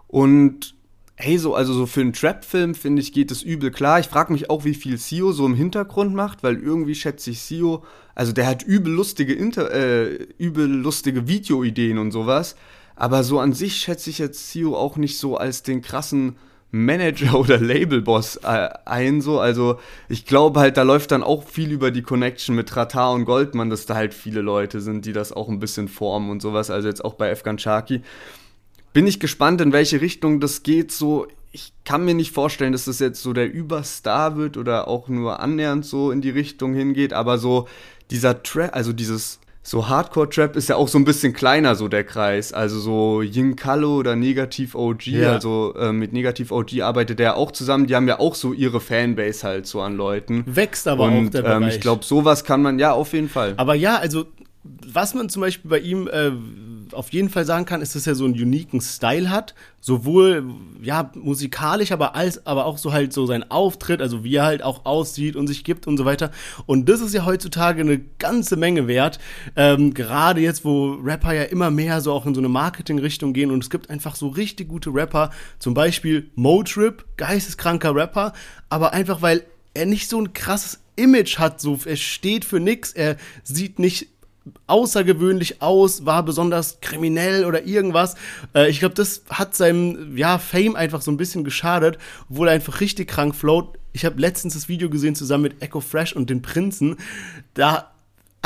Und hey, so, also so für einen Trap-Film, finde ich, geht es übel klar. Ich frage mich auch, wie viel Sio so im Hintergrund macht, weil irgendwie schätze ich Sio, also der hat übel lustige, Inter äh, übel lustige Videoideen und sowas. Aber so an sich schätze ich jetzt Sio auch nicht so als den krassen Manager oder Labelboss äh, ein, so. Also ich glaube halt, da läuft dann auch viel über die Connection mit Ratar und Goldmann, dass da halt viele Leute sind, die das auch ein bisschen formen und sowas. Also jetzt auch bei Efgan Chaki. Bin ich gespannt, in welche Richtung das geht. So, ich kann mir nicht vorstellen, dass das jetzt so der Überstar wird oder auch nur annähernd so in die Richtung hingeht, aber so dieser Trap, also dieses so Hardcore-Trap ist ja auch so ein bisschen kleiner, so der Kreis. Also so Ying Kallo oder Negativ OG, ja. also äh, mit Negativ OG arbeitet er auch zusammen. Die haben ja auch so ihre Fanbase halt so an Leuten. Wächst aber Und, auch der ähm, Bereich. Ich glaube, sowas kann man, ja, auf jeden Fall. Aber ja, also was man zum Beispiel bei ihm äh, auf jeden Fall sagen kann, ist, dass er so einen uniken Style hat. Sowohl, ja, musikalisch, aber als, aber auch so halt so sein Auftritt, also wie er halt auch aussieht und sich gibt und so weiter. Und das ist ja heutzutage eine ganze Menge wert. Ähm, gerade jetzt, wo Rapper ja immer mehr so auch in so eine Marketing-Richtung gehen und es gibt einfach so richtig gute Rapper. Zum Beispiel Motrip, geisteskranker Rapper, aber einfach weil er nicht so ein krasses Image hat, so er steht für nix, er sieht nicht außergewöhnlich aus, war besonders kriminell oder irgendwas. Äh, ich glaube, das hat seinem ja, Fame einfach so ein bisschen geschadet, obwohl er einfach richtig krank float. Ich habe letztens das Video gesehen zusammen mit Echo Fresh und den Prinzen. Da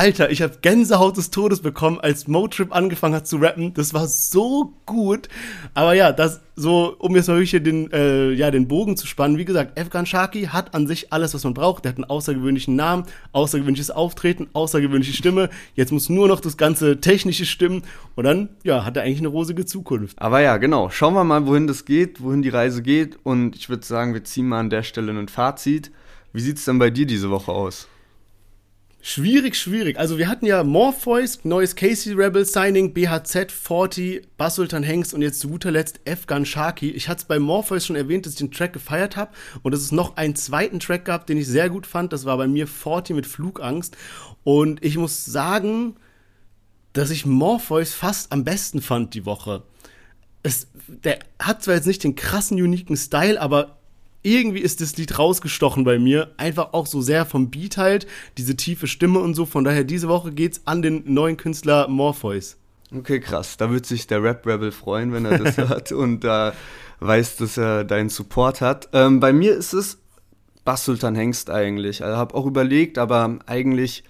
Alter, ich habe Gänsehaut des Todes bekommen, als Motrip angefangen hat zu rappen. Das war so gut. Aber ja, das so, um jetzt mal wirklich hier den, äh, ja, den Bogen zu spannen. Wie gesagt, Efgan Shaki hat an sich alles, was man braucht. Der hat einen außergewöhnlichen Namen, außergewöhnliches Auftreten, außergewöhnliche Stimme. Jetzt muss nur noch das ganze technische stimmen. Und dann, ja, hat er eigentlich eine rosige Zukunft. Aber ja, genau. Schauen wir mal, wohin das geht, wohin die Reise geht. Und ich würde sagen, wir ziehen mal an der Stelle ein Fazit. Wie sieht es denn bei dir diese Woche aus? Schwierig, schwierig. Also wir hatten ja Morpheus, neues Casey Rebel Signing, BHZ, 40, Basultan Hengst und jetzt zu guter Letzt Afghan Sharky. Ich hatte es bei Morpheus schon erwähnt, dass ich den Track gefeiert habe und dass es noch einen zweiten Track gab, den ich sehr gut fand. Das war bei mir 40 mit Flugangst. Und ich muss sagen, dass ich Morpheus fast am besten fand die Woche. Es, der hat zwar jetzt nicht den krassen, uniken Style, aber irgendwie ist das Lied rausgestochen bei mir. Einfach auch so sehr vom Beat halt, diese tiefe Stimme und so. Von daher, diese Woche geht's an den neuen Künstler Morpheus. Okay, krass. Da wird sich der Rap Rebel freuen, wenn er das hört und da äh, weiß, dass er deinen Support hat. Ähm, bei mir ist es Bass Sultan Hengst eigentlich. Also habe auch überlegt, aber eigentlich,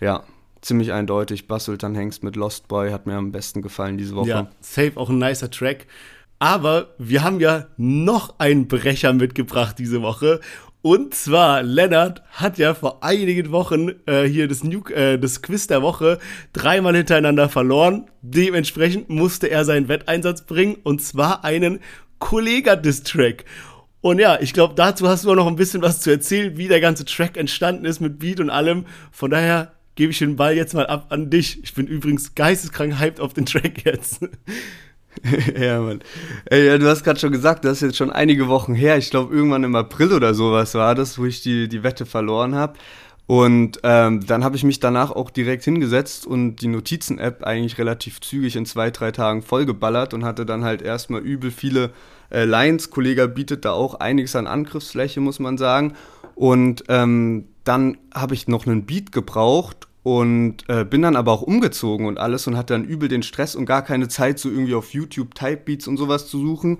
ja, ziemlich eindeutig. Bass Sultan Hengst mit Lost Boy hat mir am besten gefallen diese Woche. Ja, safe auch ein nicer Track. Aber wir haben ja noch einen Brecher mitgebracht diese Woche. Und zwar, Lennart hat ja vor einigen Wochen äh, hier das, New, äh, das Quiz der Woche dreimal hintereinander verloren. Dementsprechend musste er seinen Wetteinsatz bringen und zwar einen Kollega-Distrack. Und ja, ich glaube, dazu hast du auch noch ein bisschen was zu erzählen, wie der ganze Track entstanden ist mit Beat und allem. Von daher gebe ich den Ball jetzt mal ab an dich. Ich bin übrigens geisteskrank hyped auf den Track jetzt. ja, Mann. Ey, du hast gerade schon gesagt, das ist jetzt schon einige Wochen her. Ich glaube, irgendwann im April oder sowas war das, wo ich die, die Wette verloren habe. Und ähm, dann habe ich mich danach auch direkt hingesetzt und die Notizen-App eigentlich relativ zügig in zwei, drei Tagen vollgeballert und hatte dann halt erstmal übel viele äh, Lines. Kollege bietet da auch einiges an Angriffsfläche, muss man sagen. Und ähm, dann habe ich noch einen Beat gebraucht und äh, bin dann aber auch umgezogen und alles und hatte dann übel den Stress und gar keine Zeit, so irgendwie auf YouTube Typebeats und sowas zu suchen.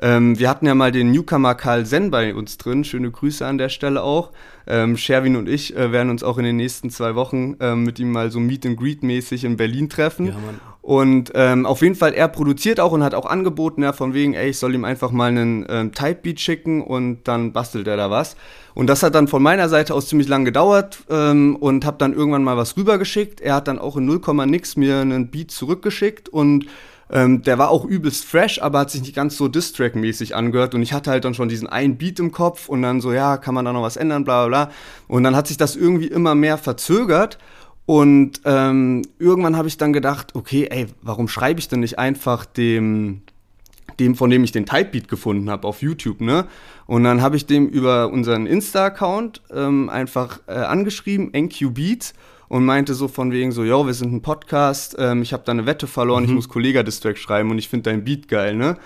Ähm, wir hatten ja mal den Newcomer Karl Zen bei uns drin. Schöne Grüße an der Stelle auch. Ähm, Sherwin und ich äh, werden uns auch in den nächsten zwei Wochen ähm, mit ihm mal so Meet and Greet mäßig in Berlin treffen. Ja, Mann. Und ähm, auf jeden Fall, er produziert auch und hat auch angeboten, ja, von wegen, ey, ich soll ihm einfach mal einen ähm, Typebeat schicken und dann bastelt er da was. Und das hat dann von meiner Seite aus ziemlich lang gedauert ähm, und habe dann irgendwann mal was rübergeschickt. Er hat dann auch in 0, nix mir einen Beat zurückgeschickt und ähm, der war auch übelst fresh, aber hat sich nicht ganz so Distrack-mäßig angehört. Und ich hatte halt dann schon diesen einen Beat im Kopf und dann so, ja, kann man da noch was ändern, bla bla bla. Und dann hat sich das irgendwie immer mehr verzögert. Und ähm, irgendwann habe ich dann gedacht, okay, ey, warum schreibe ich denn nicht einfach dem, dem, von dem ich den Typebeat gefunden habe auf YouTube, ne? Und dann habe ich dem über unseren Insta-Account ähm, einfach äh, angeschrieben, NQ Beats, und meinte so von wegen so, yo, wir sind ein Podcast, ähm, ich habe da eine Wette verloren, mhm. ich muss Kollega-Distrack schreiben und ich finde dein Beat geil, ne?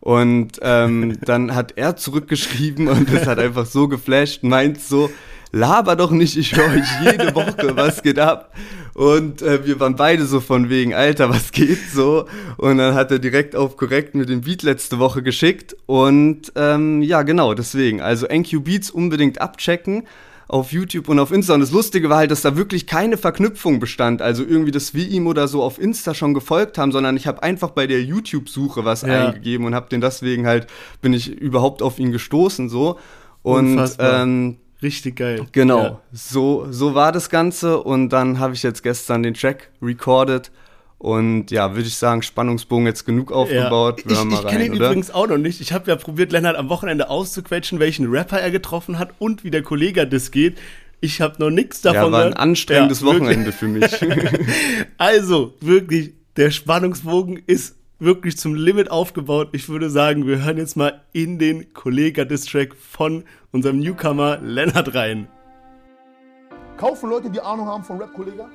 Und ähm, dann hat er zurückgeschrieben und das hat einfach so geflasht, meint so, laber doch nicht, ich höre euch jede Woche, was geht ab? Und äh, wir waren beide so von wegen, Alter, was geht so? Und dann hat er direkt auf korrekt mit dem Beat letzte Woche geschickt. Und ähm, ja, genau, deswegen. Also NQ Beats unbedingt abchecken auf YouTube und auf Insta. Und das Lustige war halt, dass da wirklich keine Verknüpfung bestand. Also irgendwie, dass wir ihm oder so auf Insta schon gefolgt haben, sondern ich habe einfach bei der YouTube-Suche was ja. eingegeben und habe den deswegen halt, bin ich überhaupt auf ihn gestoßen so. Und ähm, Richtig geil. Genau, ja. so, so war das Ganze. Und dann habe ich jetzt gestern den Track recorded und ja, würde ich sagen, Spannungsbogen jetzt genug aufgebaut. Ja. Ich, ich kenne ihn oder? übrigens auch noch nicht. Ich habe ja probiert, Lennart am Wochenende auszuquetschen, welchen Rapper er getroffen hat und wie der Kollege das geht. Ich habe noch nichts davon Ja, war ein anstrengendes ja, Wochenende für mich. also, wirklich, der Spannungsbogen ist wirklich zum Limit aufgebaut. Ich würde sagen, wir hören jetzt mal in den Kollega-Distrack von unserem Newcomer Lennart rein. Kaufen Leute, die Ahnung haben von Rap-Kollega?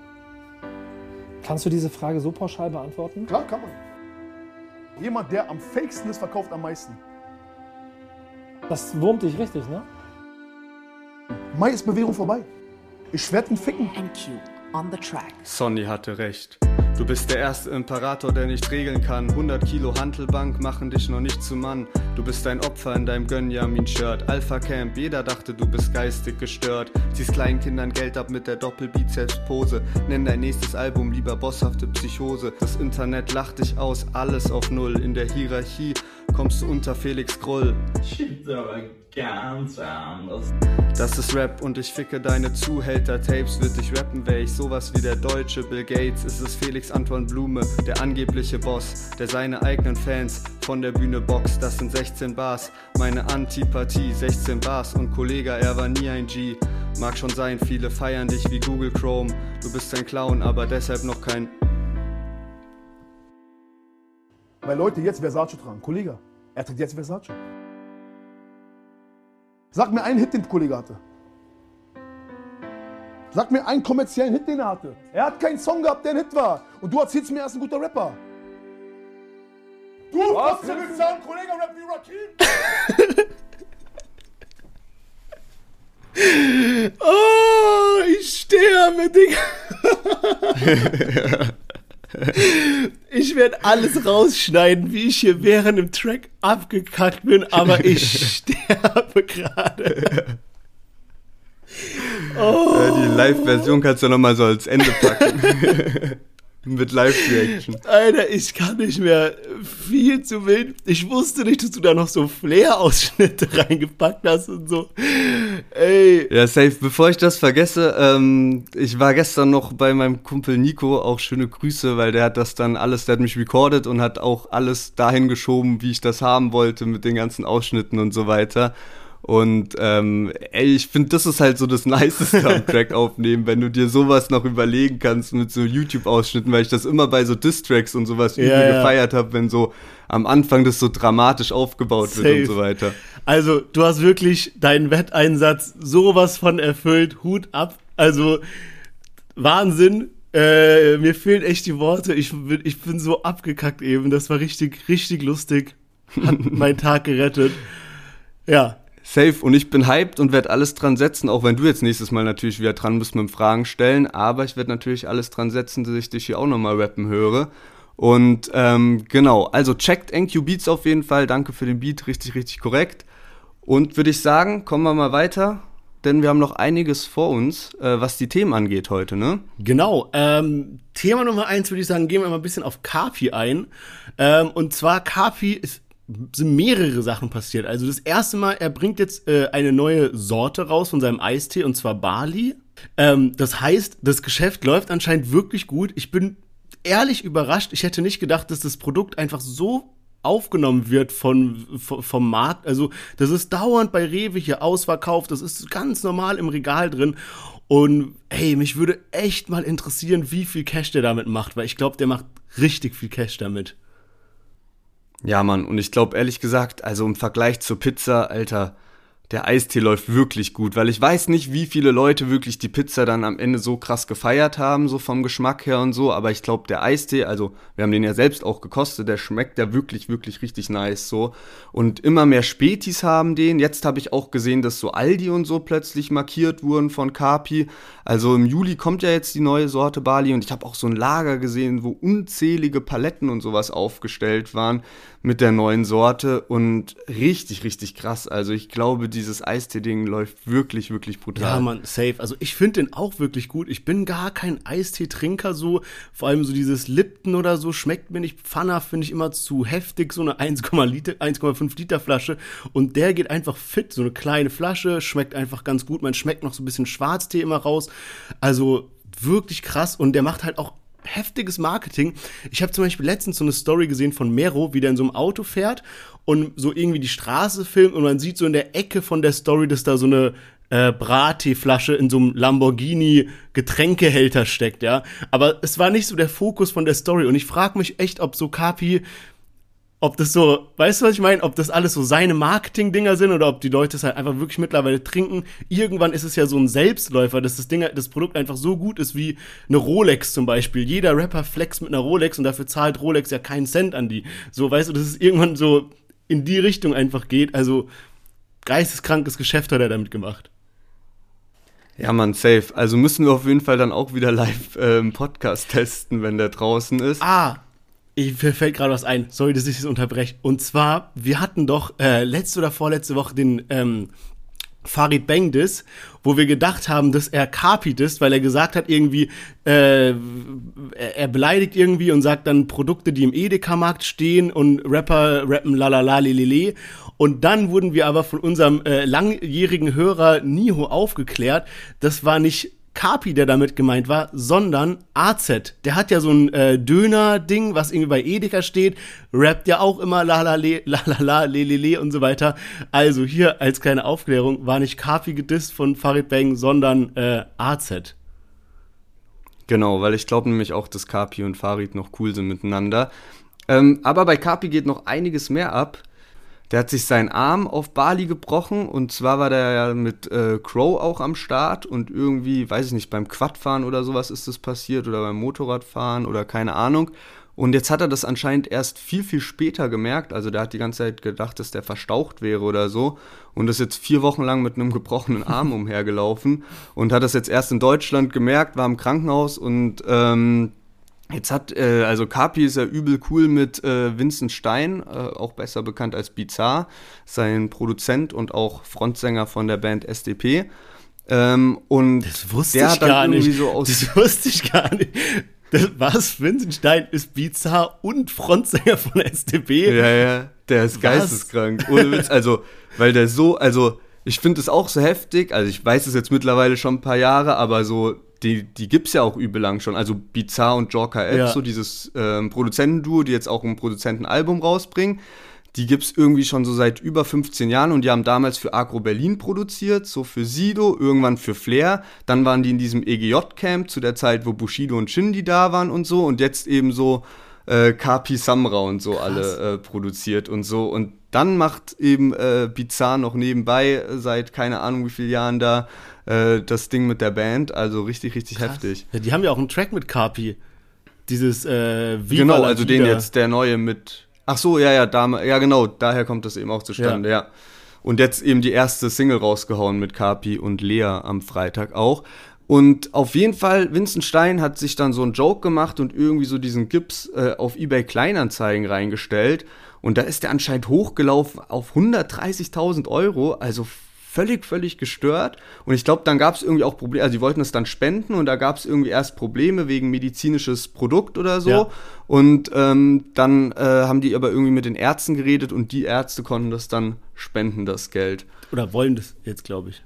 Kannst du diese Frage so pauschal beantworten? Klar, kann man. Jemand, der am fakesten ist, verkauft am meisten. Das wurmt dich richtig, ne? Mai ist Bewährung vorbei. Ich werde ihn ficken. NQ on the track. Sonny hatte recht. Du bist der erste Imperator, der nicht regeln kann. 100 Kilo Hantelbank machen dich noch nicht zu Mann. Du bist ein Opfer in deinem Gönjamin-Shirt. Alpha Camp, jeder dachte, du bist geistig gestört. Ziehst Kleinkindern Geld ab mit der Doppelbizeps-Pose. Nenn dein nächstes Album lieber bosshafte Psychose. Das Internet lacht dich aus, alles auf Null. In der Hierarchie kommst du unter Felix Groll. Shit, aber ganz anders. Das ist Rap und ich ficke deine Zuhälter-Tapes. Wird dich rappen, wär ich sowas wie der deutsche Bill Gates. Es ist Felix Anton Blume, der angebliche Boss, der seine eigenen Fans von der Bühne boxt. Das sind 16 Bars, meine Antipathie, 16 Bars und Kollege, er war nie ein G. Mag schon sein, viele feiern dich wie Google Chrome. Du bist ein Clown, aber deshalb noch kein. Weil Leute jetzt Versace tragen. Kollege, er trägt jetzt Versace. Sag mir einen Hit, den der Kollege hatte. Sag mir einen kommerziellen Hit, den er hatte. Er hat keinen Song gehabt, der ein Hit war. Und du erzählst mir, er ist ein guter Rapper. Du Was willst sagen, Kollege Rap wie Rakim? oh, ich sterbe, Digga. Ich werde alles rausschneiden, wie ich hier während dem Track abgekackt bin, aber ich sterbe gerade. Oh. Die Live-Version kannst du nochmal so als Ende packen. Mit Live-Reaction. Alter, ich kann nicht mehr. Viel zu wild. Ich wusste nicht, dass du da noch so Flair-Ausschnitte reingepackt hast und so. Ey. Ja, safe. Bevor ich das vergesse, ähm, ich war gestern noch bei meinem Kumpel Nico. Auch schöne Grüße, weil der hat das dann alles, der hat mich recorded und hat auch alles dahin geschoben, wie ich das haben wollte, mit den ganzen Ausschnitten und so weiter. Und ähm, ey, ich finde, das ist halt so das Niceste am Track aufnehmen, wenn du dir sowas noch überlegen kannst mit so YouTube-Ausschnitten, weil ich das immer bei so Distracks und sowas ja, ja. gefeiert habe, wenn so am Anfang das so dramatisch aufgebaut Safe. wird und so weiter. Also, du hast wirklich deinen Wetteinsatz sowas von erfüllt. Hut ab. Also, Wahnsinn. Äh, mir fehlen echt die Worte. Ich, ich bin so abgekackt eben. Das war richtig, richtig lustig. Hat meinen Tag gerettet. Ja, Safe und ich bin hyped und werde alles dran setzen, auch wenn du jetzt nächstes Mal natürlich wieder dran bist mit Fragen stellen, aber ich werde natürlich alles dran setzen, dass ich dich hier auch nochmal rappen höre. Und ähm, genau, also checkt NQ Beats auf jeden Fall, danke für den Beat, richtig, richtig korrekt. Und würde ich sagen, kommen wir mal weiter, denn wir haben noch einiges vor uns, äh, was die Themen angeht heute, ne? Genau, ähm, Thema Nummer eins würde ich sagen, gehen wir mal ein bisschen auf Kapi ein. Ähm, und zwar Kapi ist sind mehrere Sachen passiert. Also das erste Mal, er bringt jetzt äh, eine neue Sorte raus von seinem Eistee und zwar Bali. Ähm, das heißt, das Geschäft läuft anscheinend wirklich gut. Ich bin ehrlich überrascht. Ich hätte nicht gedacht, dass das Produkt einfach so aufgenommen wird von, vom Markt. Also das ist dauernd bei Rewe hier ausverkauft. Das ist ganz normal im Regal drin. Und hey, mich würde echt mal interessieren, wie viel Cash der damit macht, weil ich glaube, der macht richtig viel Cash damit. Ja, Mann, und ich glaube ehrlich gesagt, also im Vergleich zur Pizza, Alter, der Eistee läuft wirklich gut, weil ich weiß nicht, wie viele Leute wirklich die Pizza dann am Ende so krass gefeiert haben, so vom Geschmack her und so, aber ich glaube, der Eistee, also wir haben den ja selbst auch gekostet, der schmeckt ja wirklich, wirklich richtig nice so. Und immer mehr Spätis haben den. Jetzt habe ich auch gesehen, dass so Aldi und so plötzlich markiert wurden von Capi. Also im Juli kommt ja jetzt die neue Sorte Bali und ich habe auch so ein Lager gesehen, wo unzählige Paletten und sowas aufgestellt waren mit der neuen Sorte und richtig, richtig krass. Also ich glaube, dieses Eistee-Ding läuft wirklich, wirklich brutal. Ja, man, safe. Also ich finde den auch wirklich gut. Ich bin gar kein Eistee-Trinker so. Vor allem so dieses Lipton oder so schmeckt mir nicht. Pfanner finde ich immer zu heftig. So eine 1,5 Liter Flasche. Und der geht einfach fit. So eine kleine Flasche, schmeckt einfach ganz gut. Man schmeckt noch so ein bisschen Schwarztee immer raus. Also wirklich krass. Und der macht halt auch heftiges Marketing. Ich habe zum Beispiel letztens so eine Story gesehen von Mero, wie der in so einem Auto fährt und so irgendwie die Straße filmt und man sieht so in der Ecke von der Story, dass da so eine äh, Brattee-Flasche in so einem Lamborghini Getränkehälter steckt, ja. Aber es war nicht so der Fokus von der Story und ich frage mich echt, ob so Kapi ob das so, weißt du, was ich meine? Ob das alles so seine Marketing-Dinger sind oder ob die Leute es halt einfach wirklich mittlerweile trinken. Irgendwann ist es ja so ein Selbstläufer, dass das Ding, das Produkt einfach so gut ist wie eine Rolex zum Beispiel. Jeder Rapper flex mit einer Rolex und dafür zahlt Rolex ja keinen Cent an die. So, weißt du, dass es irgendwann so in die Richtung einfach geht. Also, geisteskrankes Geschäft hat er damit gemacht. Ja, man, safe. Also müssen wir auf jeden Fall dann auch wieder live äh, im Podcast testen, wenn der draußen ist. Ah, ich, fällt gerade was ein. Sorry, dass ich das unterbreche. Und zwar, wir hatten doch äh, letzte oder vorletzte Woche den ähm, Farid Bengdis, wo wir gedacht haben, dass er Kapit ist, weil er gesagt hat, irgendwie, äh, er beleidigt irgendwie und sagt dann Produkte, die im Edeka-Markt stehen und Rapper rappen lalala lelele. Und dann wurden wir aber von unserem äh, langjährigen Hörer Niho aufgeklärt, das war nicht Kapi, der damit gemeint war, sondern AZ. Der hat ja so ein äh, Döner-Ding, was irgendwie bei Edeka steht, rappt ja auch immer la la le, la la la, le und so weiter. Also hier als kleine Aufklärung war nicht Kapi gedisst von Farid Bang, sondern äh, AZ. Genau, weil ich glaube nämlich auch, dass Kapi und Farid noch cool sind miteinander. Ähm, aber bei Kapi geht noch einiges mehr ab. Der hat sich seinen Arm auf Bali gebrochen und zwar war der ja mit äh, Crow auch am Start und irgendwie, weiß ich nicht, beim Quadfahren oder sowas ist das passiert oder beim Motorradfahren oder keine Ahnung. Und jetzt hat er das anscheinend erst viel, viel später gemerkt. Also der hat die ganze Zeit gedacht, dass der verstaucht wäre oder so. Und ist jetzt vier Wochen lang mit einem gebrochenen Arm umhergelaufen und hat das jetzt erst in Deutschland gemerkt, war im Krankenhaus und ähm, Jetzt hat, äh, also Kapi ist ja übel cool mit äh, Vincent Stein, äh, auch besser bekannt als Bizarre, sein Produzent und auch Frontsänger von der Band SDP. Ähm, und das wusste der ich gar nicht. So das wusste ich gar nicht. Das, was? Vincent Stein ist Bizarre und Frontsänger von SDP? Ja, ja, der ist was? geisteskrank. Ohne Witz. Also, weil der so, also ich finde es auch so heftig. Also ich weiß es jetzt mittlerweile schon ein paar Jahre, aber so die, die gibt es ja auch übel lang schon. Also Bizarre und Joker F, ja. so dieses ähm, Produzentenduo, die jetzt auch ein Produzentenalbum rausbringen. Die gibt es irgendwie schon so seit über 15 Jahren und die haben damals für Agro Berlin produziert, so für Sido, irgendwann für Flair. Dann waren die in diesem EGJ-Camp zu der Zeit, wo Bushido und Shindy da waren und so und jetzt eben so äh, KP Samra und so Krass. alle äh, produziert und so. Und dann macht eben äh, Bizarre noch nebenbei seit keine Ahnung wie vielen Jahren da äh, das Ding mit der Band. Also richtig, richtig Krass. heftig. Ja, die haben ja auch einen Track mit Kapi. Dieses äh, Viva Genau, also den jetzt, der neue mit. Ach so, ja, ja, da, ja, genau, daher kommt das eben auch zustande, ja. ja. Und jetzt eben die erste Single rausgehauen mit Kapi und Lea am Freitag auch. Und auf jeden Fall, Vincent Stein hat sich dann so einen Joke gemacht und irgendwie so diesen Gips äh, auf eBay Kleinanzeigen reingestellt. Und da ist der anscheinend hochgelaufen auf 130.000 Euro, also völlig, völlig gestört. Und ich glaube, dann gab es irgendwie auch Probleme, also die wollten es dann spenden und da gab es irgendwie erst Probleme wegen medizinisches Produkt oder so. Ja. Und ähm, dann äh, haben die aber irgendwie mit den Ärzten geredet und die Ärzte konnten das dann spenden, das Geld. Oder wollen das jetzt, glaube ich.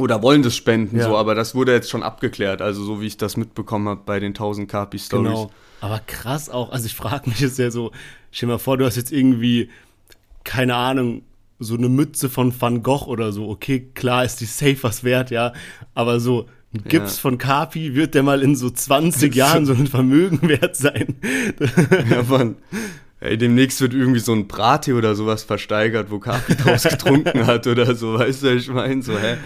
Oder wollen das spenden, ja. so, aber das wurde jetzt schon abgeklärt, also so wie ich das mitbekommen habe bei den 1000 Kapi-Stories. Genau. Aber krass auch, also ich frage mich jetzt ja so, stell dir mal vor, du hast jetzt irgendwie, keine Ahnung, so eine Mütze von Van Gogh oder so, okay, klar ist die safe was wert, ja, aber so ein Gips ja. von Kapi wird der mal in so 20 Jahren so ein Vermögen wert sein. ja, Mann. Ey, demnächst wird irgendwie so ein Brattee oder sowas versteigert, wo Kapi draus getrunken hat oder so, weißt du, ich meine, so, hä?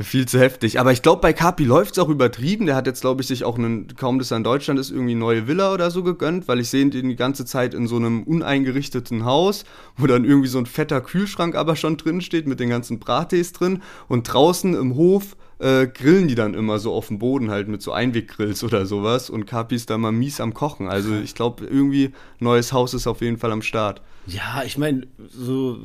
Viel zu heftig. Aber ich glaube, bei Kapi läuft es auch übertrieben. Der hat jetzt, glaube ich, sich auch einen, kaum dass er in Deutschland ist, irgendwie eine neue Villa oder so gegönnt, weil ich sehe ihn die ganze Zeit in so einem uneingerichteten Haus, wo dann irgendwie so ein fetter Kühlschrank aber schon drin steht mit den ganzen Bratees drin. Und draußen im Hof äh, grillen die dann immer so auf dem Boden halt mit so Einweggrills oder sowas. Und Kapi ist da mal mies am Kochen. Also ich glaube, irgendwie neues Haus ist auf jeden Fall am Start. Ja, ich meine, so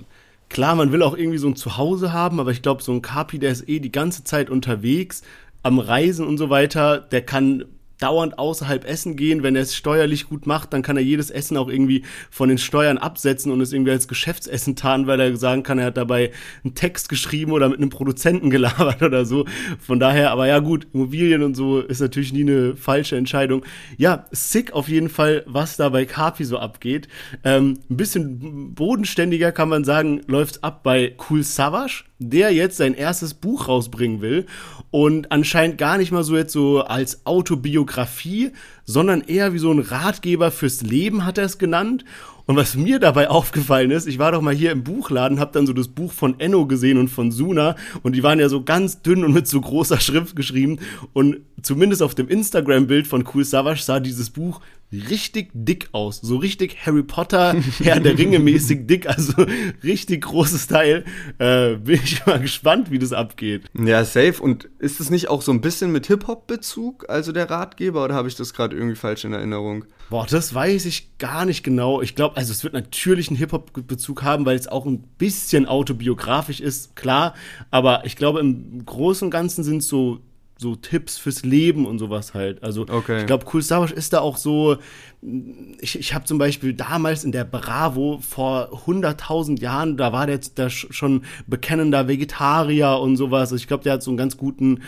klar, man will auch irgendwie so ein Zuhause haben, aber ich glaube, so ein Kapi, der ist eh die ganze Zeit unterwegs, am Reisen und so weiter, der kann dauernd außerhalb essen gehen. Wenn er es steuerlich gut macht, dann kann er jedes Essen auch irgendwie von den Steuern absetzen und es irgendwie als Geschäftsessen tarnen, weil er sagen kann, er hat dabei einen Text geschrieben oder mit einem Produzenten gelabert oder so. Von daher, aber ja gut, Immobilien und so ist natürlich nie eine falsche Entscheidung. Ja, sick auf jeden Fall, was da bei Kapi so abgeht. Ähm, ein bisschen bodenständiger kann man sagen, läuft's ab bei Cool Savage der jetzt sein erstes Buch rausbringen will und anscheinend gar nicht mal so jetzt so als Autobiografie, sondern eher wie so ein Ratgeber fürs Leben hat er es genannt. Und was mir dabei aufgefallen ist, ich war doch mal hier im Buchladen, hab dann so das Buch von Enno gesehen und von Suna und die waren ja so ganz dünn und mit so großer Schrift geschrieben und zumindest auf dem Instagram-Bild von Cool Savage sah dieses Buch richtig dick aus. So richtig Harry Potter, Herr der Ringe mäßig dick, also richtig großes Teil. Äh, bin ich mal gespannt, wie das abgeht. Ja, safe. Und ist es nicht auch so ein bisschen mit Hip-Hop-Bezug, also der Ratgeber, oder habe ich das gerade irgendwie falsch in Erinnerung? Boah, das weiß ich gar nicht genau. Ich glaube, also es wird natürlich einen Hip-Hop-Bezug haben, weil es auch ein bisschen autobiografisch ist, klar. Aber ich glaube, im Großen und Ganzen sind es so so Tipps fürs Leben und sowas halt. Also Okay. ich glaube, Cool Star Wars ist da auch so. Ich, ich habe zum Beispiel damals in der Bravo vor 100.000 Jahren, da war der sch- schon bekennender Vegetarier und sowas. Also ich glaube, der hat so einen ganz guten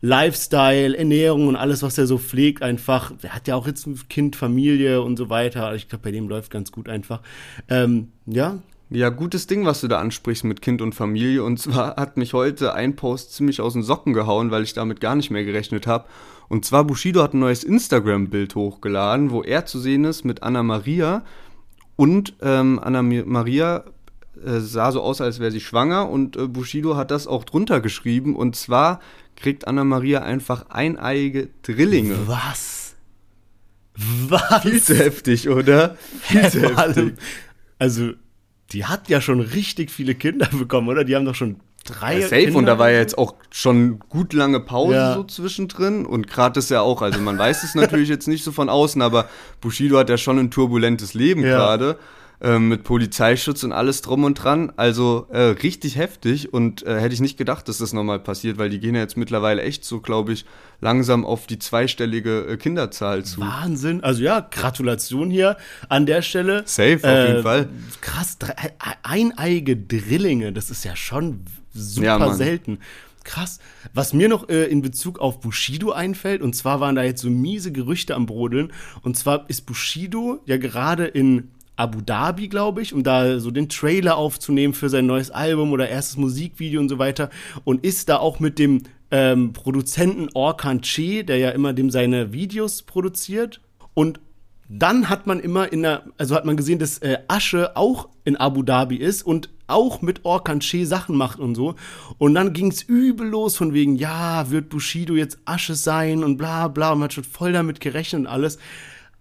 Lifestyle, Ernährung und alles, was er so pflegt, einfach. Der hat ja auch jetzt ein Kind, Familie und so weiter. Ich glaube, bei dem läuft ganz gut einfach. Ähm, ja, Ja, gutes Ding, was du da ansprichst mit Kind und Familie. Und zwar hat mich heute ein Post ziemlich aus den Socken gehauen, weil ich damit gar nicht mehr gerechnet habe. Und zwar Bushido hat ein neues Instagram-Bild hochgeladen, wo er zu sehen ist mit Anna Maria. Und ähm, Anna Maria äh, sah so aus, als wäre sie schwanger. Und äh, Bushido hat das auch drunter geschrieben. Und zwar kriegt Anna Maria einfach eineiige Drillinge. was? Was? Viel zu heftig, oder? Viel zu heftig. Also, die hat ja schon richtig viele Kinder bekommen, oder? Die haben doch schon drei Ja, safe Kinder. und da war ja jetzt auch schon gut lange Pause Ja. so zwischendrin und gerade ist ja auch, also man weiß es natürlich jetzt nicht so von außen, aber Bushido hat ja schon ein turbulentes Leben Ja. gerade ähm, mit Polizeischutz und alles drum und dran, also äh, richtig heftig und äh, hätte ich nicht gedacht, dass das nochmal passiert, weil die gehen ja jetzt mittlerweile echt so, glaube ich, langsam auf die zweistellige äh, Kinderzahl zu. Wahnsinn. Also ja, Gratulation hier an der Stelle. Safe, auf jeden Fall. Krass, drei, eineige Drillinge, das ist ja schon super Ja, selten. Krass. Was mir noch äh, in Bezug auf Bushido einfällt, und zwar waren da jetzt so miese Gerüchte am Brodeln, und zwar ist Bushido ja gerade in Abu Dhabi, glaube ich, um da so den Trailer aufzunehmen für sein neues Album oder erstes Musikvideo und so weiter und ist da auch mit dem ähm, Produzenten Orkan Che, der ja immer dem seine Videos produziert und dann hat man immer in der, also hat man gesehen, dass äh, Asche auch in Abu Dhabi ist und auch mit Orkan Che Sachen macht und so. Und dann ging's übel los von wegen, ja, wird Bushido jetzt Asche sein und bla bla. Und man hat schon voll damit gerechnet und alles.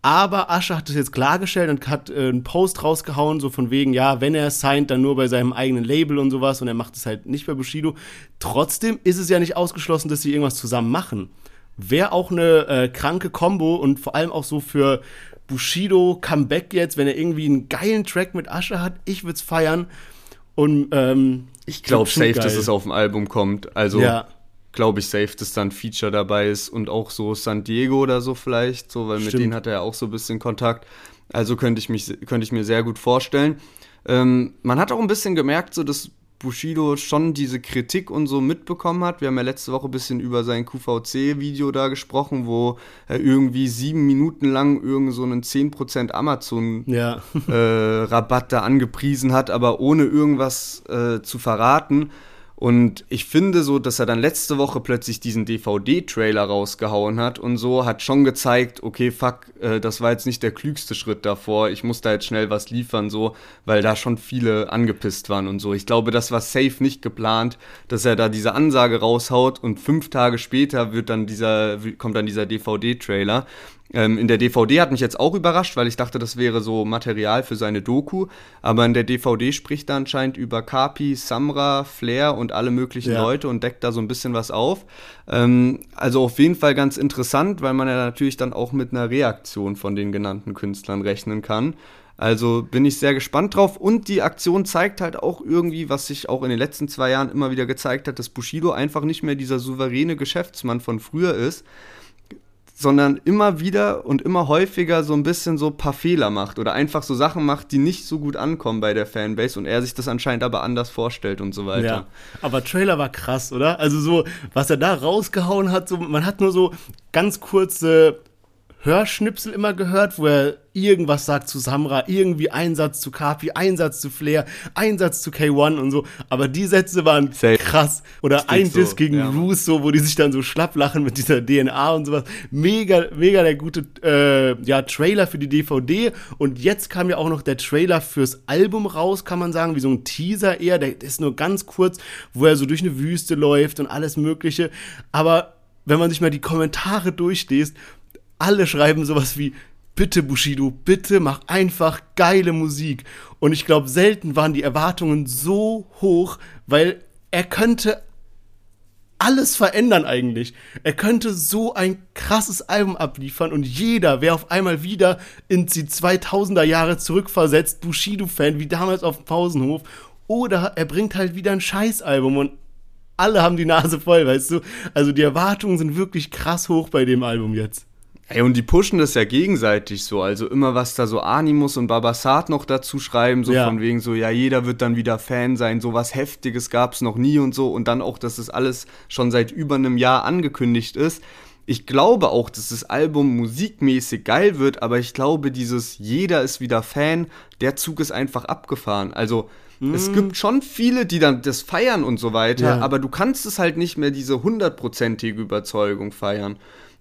Aber Asche hat das jetzt klargestellt und hat äh, einen Post rausgehauen, so von wegen, ja, wenn er signed, dann nur bei seinem eigenen Label und sowas und er macht es halt nicht bei Bushido. Trotzdem ist es ja nicht ausgeschlossen, dass sie irgendwas zusammen machen. Wäre auch eine äh, kranke Combo und vor allem auch so für Bushido Comeback jetzt, wenn er irgendwie einen geilen Track mit Asche hat, ich würde es feiern. Und ähm, Ich glaube safe, dass geil. es auf dem Album kommt, also Ja. Glaube ich safe, dass da ein Feature dabei ist und auch so San Diego oder so vielleicht, so, weil mit Stimmt. denen hat er ja auch so ein bisschen Kontakt. Also könnte ich, mich, könnte ich mir sehr gut vorstellen. Ähm, man hat auch ein bisschen gemerkt, so dass Bushido schon diese Kritik und so mitbekommen hat. Wir haben ja letzte Woche ein bisschen über sein QVC-Video da gesprochen, wo er irgendwie sieben Minuten lang irgend so einen 10% Amazon ja. äh, da angepriesen hat, aber ohne irgendwas äh, zu verraten. Und ich finde so, dass er dann letzte Woche plötzlich diesen DVD-Trailer rausgehauen hat und so hat schon gezeigt, okay, fuck, äh, das war jetzt nicht der klügste Schritt davor. Ich muss da jetzt schnell was liefern, so, weil da schon viele angepisst waren und so. Ich glaube, das war safe nicht geplant, dass er da diese Ansage raushaut und fünf Tage später wird dann dieser, kommt dann dieser DVD-Trailer. Ähm, in der DVD hat mich jetzt auch überrascht, weil ich dachte, das wäre so Material für seine Doku. Aber in der DVD spricht er anscheinend über Kapi, Samra, Flair und alle möglichen Ja. Leute und deckt da so ein bisschen was auf. Ähm, also auf jeden Fall ganz interessant, weil man ja natürlich dann auch mit einer Reaktion von den genannten Künstlern rechnen kann. Also bin ich sehr gespannt drauf. Und die Aktion zeigt halt auch irgendwie, was sich auch in den letzten zwei Jahren immer wieder gezeigt hat, dass Bushido einfach nicht mehr dieser souveräne Geschäftsmann von früher ist, sondern immer wieder und immer häufiger so ein bisschen so paar Fehler macht oder einfach so Sachen macht, die nicht so gut ankommen bei der Fanbase und er sich das anscheinend aber anders vorstellt und so weiter. Ja, aber Trailer war krass, oder? Also so, was er da rausgehauen hat, so, man hat nur so ganz kurze Hörschnipsel immer gehört, wo er irgendwas sagt zu Samra, irgendwie Einsatz zu Kapi, Einsatz zu Flair, Einsatz zu K1 und so. Aber die Sätze waren Safe. krass. Oder Steht ein so, Diss gegen ja. Russo, wo die sich dann so schlapp lachen mit dieser DNA und sowas. Mega, mega der gute äh, ja, Trailer für die DVD. Und jetzt kam ja auch noch der Trailer fürs Album raus, kann man sagen, wie so ein Teaser eher. Der ist nur ganz kurz, wo er so durch eine Wüste läuft und alles Mögliche. Aber wenn man sich mal die Kommentare durchliest, alle schreiben sowas wie, bitte Bushido, bitte mach einfach geile Musik. Und ich glaube, selten waren die Erwartungen so hoch, weil er könnte alles verändern eigentlich. Er könnte so ein krasses Album abliefern und jeder wäre auf einmal wieder in die 2000er Jahre zurückversetzt, Bushido-Fan, wie damals auf dem Pausenhof. Oder er bringt halt wieder ein Scheißalbum und alle haben die Nase voll, weißt du? Also die Erwartungen sind wirklich krass hoch bei dem Album jetzt. Ey, und die pushen das ja gegenseitig so. Also immer was da so Animus und Babasat noch dazu schreiben, so Ja. von wegen so, ja, jeder wird dann wieder Fan sein, so was Heftiges gab's noch nie und so. Und dann auch, dass das alles schon seit über einem Jahr angekündigt ist. Ich glaube auch, dass das Album musikmäßig geil wird, aber ich glaube, dieses jeder ist wieder Fan, der Zug ist einfach abgefahren. Also es gibt schon viele, die dann das feiern und so weiter, Ja. aber du kannst es halt nicht mehr diese hundertprozentige Überzeugung feiern.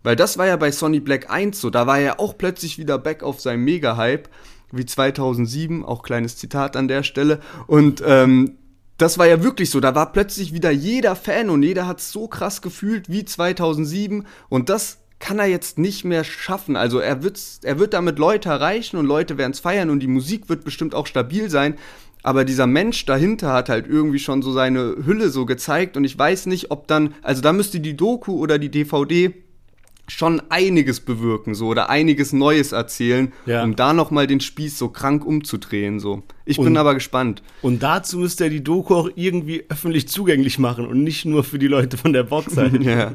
Weil das war ja bei Sonny Black 1 so, da war er auch plötzlich wieder back auf seinem Mega-Hype, wie 2007, auch kleines Zitat an der Stelle. Und ähm, das war ja wirklich so, da war plötzlich wieder jeder Fan und jeder hat so krass gefühlt wie 2007 und das kann er jetzt nicht mehr schaffen. Also er, wird's, er wird damit Leute erreichen und Leute werden es feiern und die Musik wird bestimmt auch stabil sein. Aber dieser Mensch dahinter hat halt irgendwie schon so seine Hülle so gezeigt und ich weiß nicht, ob dann, also da müsste die Doku oder die DVD schon einiges bewirken so oder einiges Neues erzählen, Ja. um da noch mal den Spieß so krank umzudrehen so. Ich bin Und- aber gespannt. Und dazu müsste er die Doku auch irgendwie öffentlich zugänglich machen und nicht nur für die Leute von der Box halt. Ja,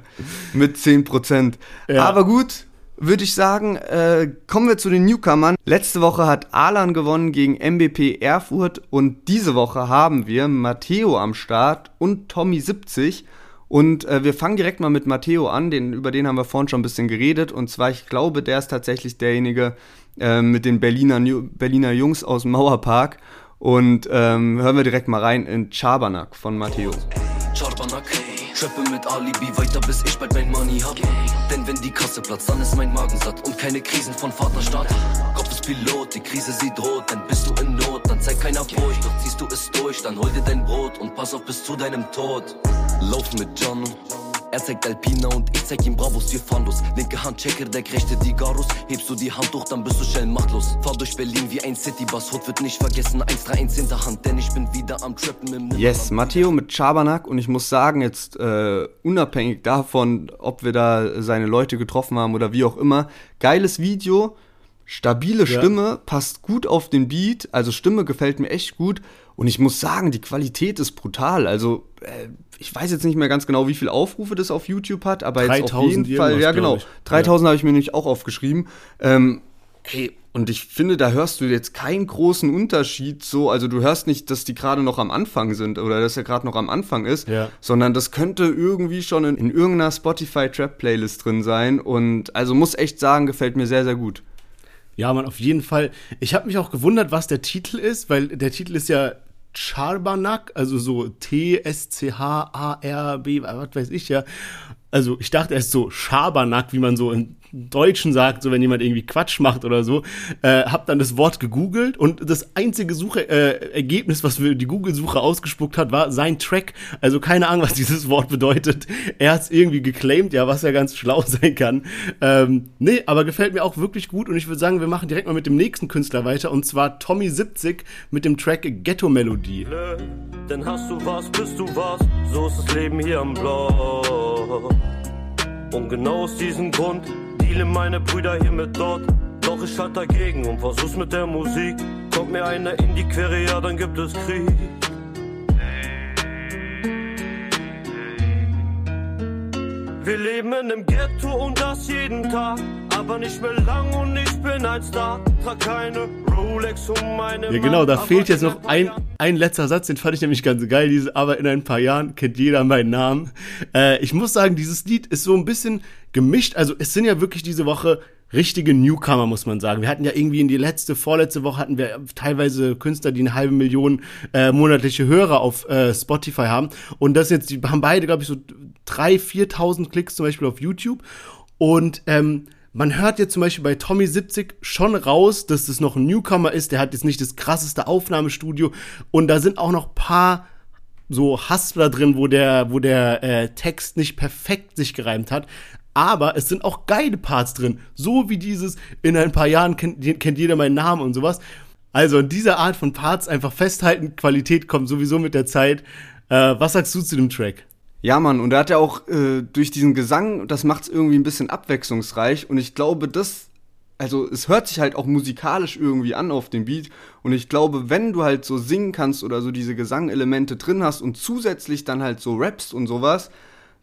mit 10%. Ja. Aber gut, würde ich sagen, äh, kommen wir zu den Newcomern. Letzte Woche hat Alan gewonnen gegen MBP Erfurt und diese Woche haben wir Matteo am Start und Tommy 70. Und äh, wir fangen direkt mal mit Matteo an, den, über den haben wir vorhin schon ein bisschen geredet. Und zwar, ich glaube, der ist tatsächlich derjenige äh, mit den Berliner, Berliner Jungs aus dem Mauerpark. Und ähm, hören wir direkt mal rein in Chabernack von Matteo. Charbanak, Trappe mit Alibi weiter bis ich bald mein Money hab. Denn wenn die Kasse platzt, dann ist mein Magen satt und keine Krisen von Vaterstadt. Kopf ist Pilot, die Krise sie droht, dann bist du in Not, dann zeig keiner Furcht, doch ziehst du es durch, dann hol dir dein Brot und pass auf bis zu deinem Tod. Lauf mit John. Er zeigt Alpina und ich zeig ihm Bravos, wir fahren los. Linke Hand Checkerdeck, rechte die Garus. Hebst du die Hand hoch, dann bist du schnell machtlos. Fahr durch Berlin wie ein Citybus, Hut wird nicht vergessen. 131 Hinterhand, denn ich bin wieder am Trappen im Yes, Matteo mit Schabernack und ich muss sagen, jetzt äh, unabhängig davon, ob wir da seine Leute getroffen haben oder wie auch immer, geiles Video, stabile Ja. Stimme, passt gut auf den Beat, also Stimme gefällt mir echt gut und ich muss sagen, die Qualität ist brutal, also äh, ich weiß jetzt nicht mehr ganz genau, wie viele Aufrufe das auf YouTube hat, aber jetzt auf 3000 jeden Fall, ja genau, glaub ich. 3000 habe ich mir nämlich auch aufgeschrieben. Ähm, Hey, und ich finde, da hörst du jetzt keinen großen Unterschied so, also du hörst nicht, dass die gerade noch am Anfang sind oder dass er gerade noch am Anfang ist, Ja. sondern das könnte irgendwie schon in, in irgendeiner Spotify Trap Playlist drin sein und also muss echt sagen, gefällt mir sehr, sehr gut. Ja, man, auf jeden Fall. Ich habe mich auch gewundert, was der Titel ist, weil der Titel ist ja Charbanak, also so T-S-C-H-A-R-B, was weiß ich ja. Also ich dachte erst so Schabernack, wie man so in Deutschen sagt, so wenn jemand irgendwie Quatsch macht oder so, äh, hab dann das Wort gegoogelt und das einzige Suchergebnis, äh, was für die Google-Suche ausgespuckt hat, war sein Track. Also keine Ahnung, was dieses Wort bedeutet. Er hat es irgendwie geclaimed, ja, was ja ganz schlau sein kann. Ähm, nee, aber gefällt mir auch wirklich gut und ich würde sagen, wir machen direkt mal mit dem nächsten Künstler weiter und zwar Tommy70 mit dem Track Ghetto Melodie. Denn hast du was, bist du was, so ist das Leben hier im Block. Und genau aus diesem Grund dealen meine Brüder hier mit dort. Doch ich halt dagegen und versuch's mit der Musik. Kommt mir einer in die Quere, ja, dann gibt es Krieg. Wir leben in einem Ghetto und das jeden Tag. Aber nicht mehr lang und ich bin ein Star. Trag keine Rolex um meine Ja, genau, da fehlt jetzt noch ein, ein letzter Satz, den fand ich nämlich ganz geil. Dieses, aber in ein paar Jahren kennt jeder meinen Namen. Äh, ich muss sagen, dieses Lied ist so ein bisschen gemischt. Also, es sind ja wirklich diese Woche richtige Newcomer, muss man sagen. Wir hatten ja irgendwie in die letzte, vorletzte Woche hatten wir teilweise Künstler, die eine halbe Million äh, monatliche Hörer auf äh, Spotify haben. Und das jetzt, die haben beide, glaube ich, so 3.000, 4.000 Klicks zum Beispiel auf YouTube. Und ähm, man hört jetzt zum Beispiel bei Tommy 70 schon raus, dass das noch ein Newcomer ist. Der hat jetzt nicht das krasseste Aufnahmestudio. Und da sind auch noch paar so Haspler drin, wo der, wo der äh, Text nicht perfekt sich gereimt hat. Aber es sind auch geile Parts drin. So wie dieses, in ein paar Jahren kennt, kennt jeder meinen Namen und sowas. Also in dieser Art von Parts einfach festhalten, Qualität kommt sowieso mit der Zeit. Äh, was sagst du zu dem Track? Ja, Mann, und er hat ja auch äh, durch diesen Gesang, das macht es irgendwie ein bisschen abwechslungsreich. Und ich glaube, das, also es hört sich halt auch musikalisch irgendwie an auf dem Beat. Und ich glaube, wenn du halt so singen kannst oder so diese Gesangelemente drin hast und zusätzlich dann halt so rappst und sowas,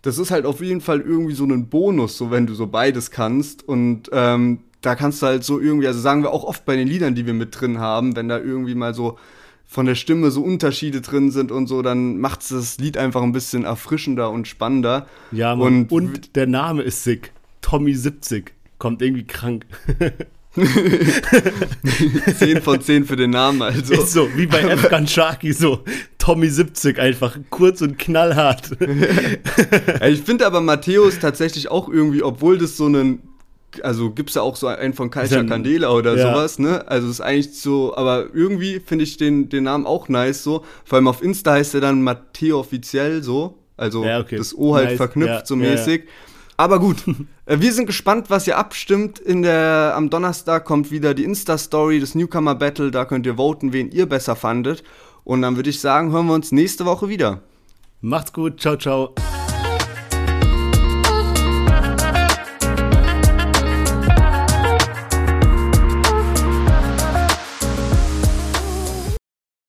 das ist halt auf jeden Fall irgendwie so ein Bonus, so wenn du so beides kannst. Und ähm, da kannst du halt so irgendwie, also sagen wir auch oft bei den Liedern, die wir mit drin haben, wenn da irgendwie mal so von der Stimme so Unterschiede drin sind und so, dann macht es das Lied einfach ein bisschen erfrischender und spannender. Ja, Mann. Und, und der Name ist sick. Tommy 70. Kommt irgendwie krank. 10 von 10 für den Namen, also. Ist so, wie bei Afghan Sharky, so Tommy 70 einfach, kurz und knallhart. ich finde aber Matthäus tatsächlich auch irgendwie, obwohl das so einen also gibt es ja auch so einen von Kaiser Candela oder ja. sowas, ne? Also ist eigentlich so, aber irgendwie finde ich den, den Namen auch nice so. Vor allem auf Insta heißt er dann Matteo offiziell so. Also ja, okay. das O halt nice. verknüpft ja, so mäßig. Aber gut, äh, wir sind gespannt, was ihr abstimmt. In der, am Donnerstag kommt wieder die Insta-Story, das Newcomer Battle. Da könnt ihr voten, wen ihr besser fandet. Und dann würde ich sagen, hören wir uns nächste Woche wieder. Macht's gut, ciao, ciao.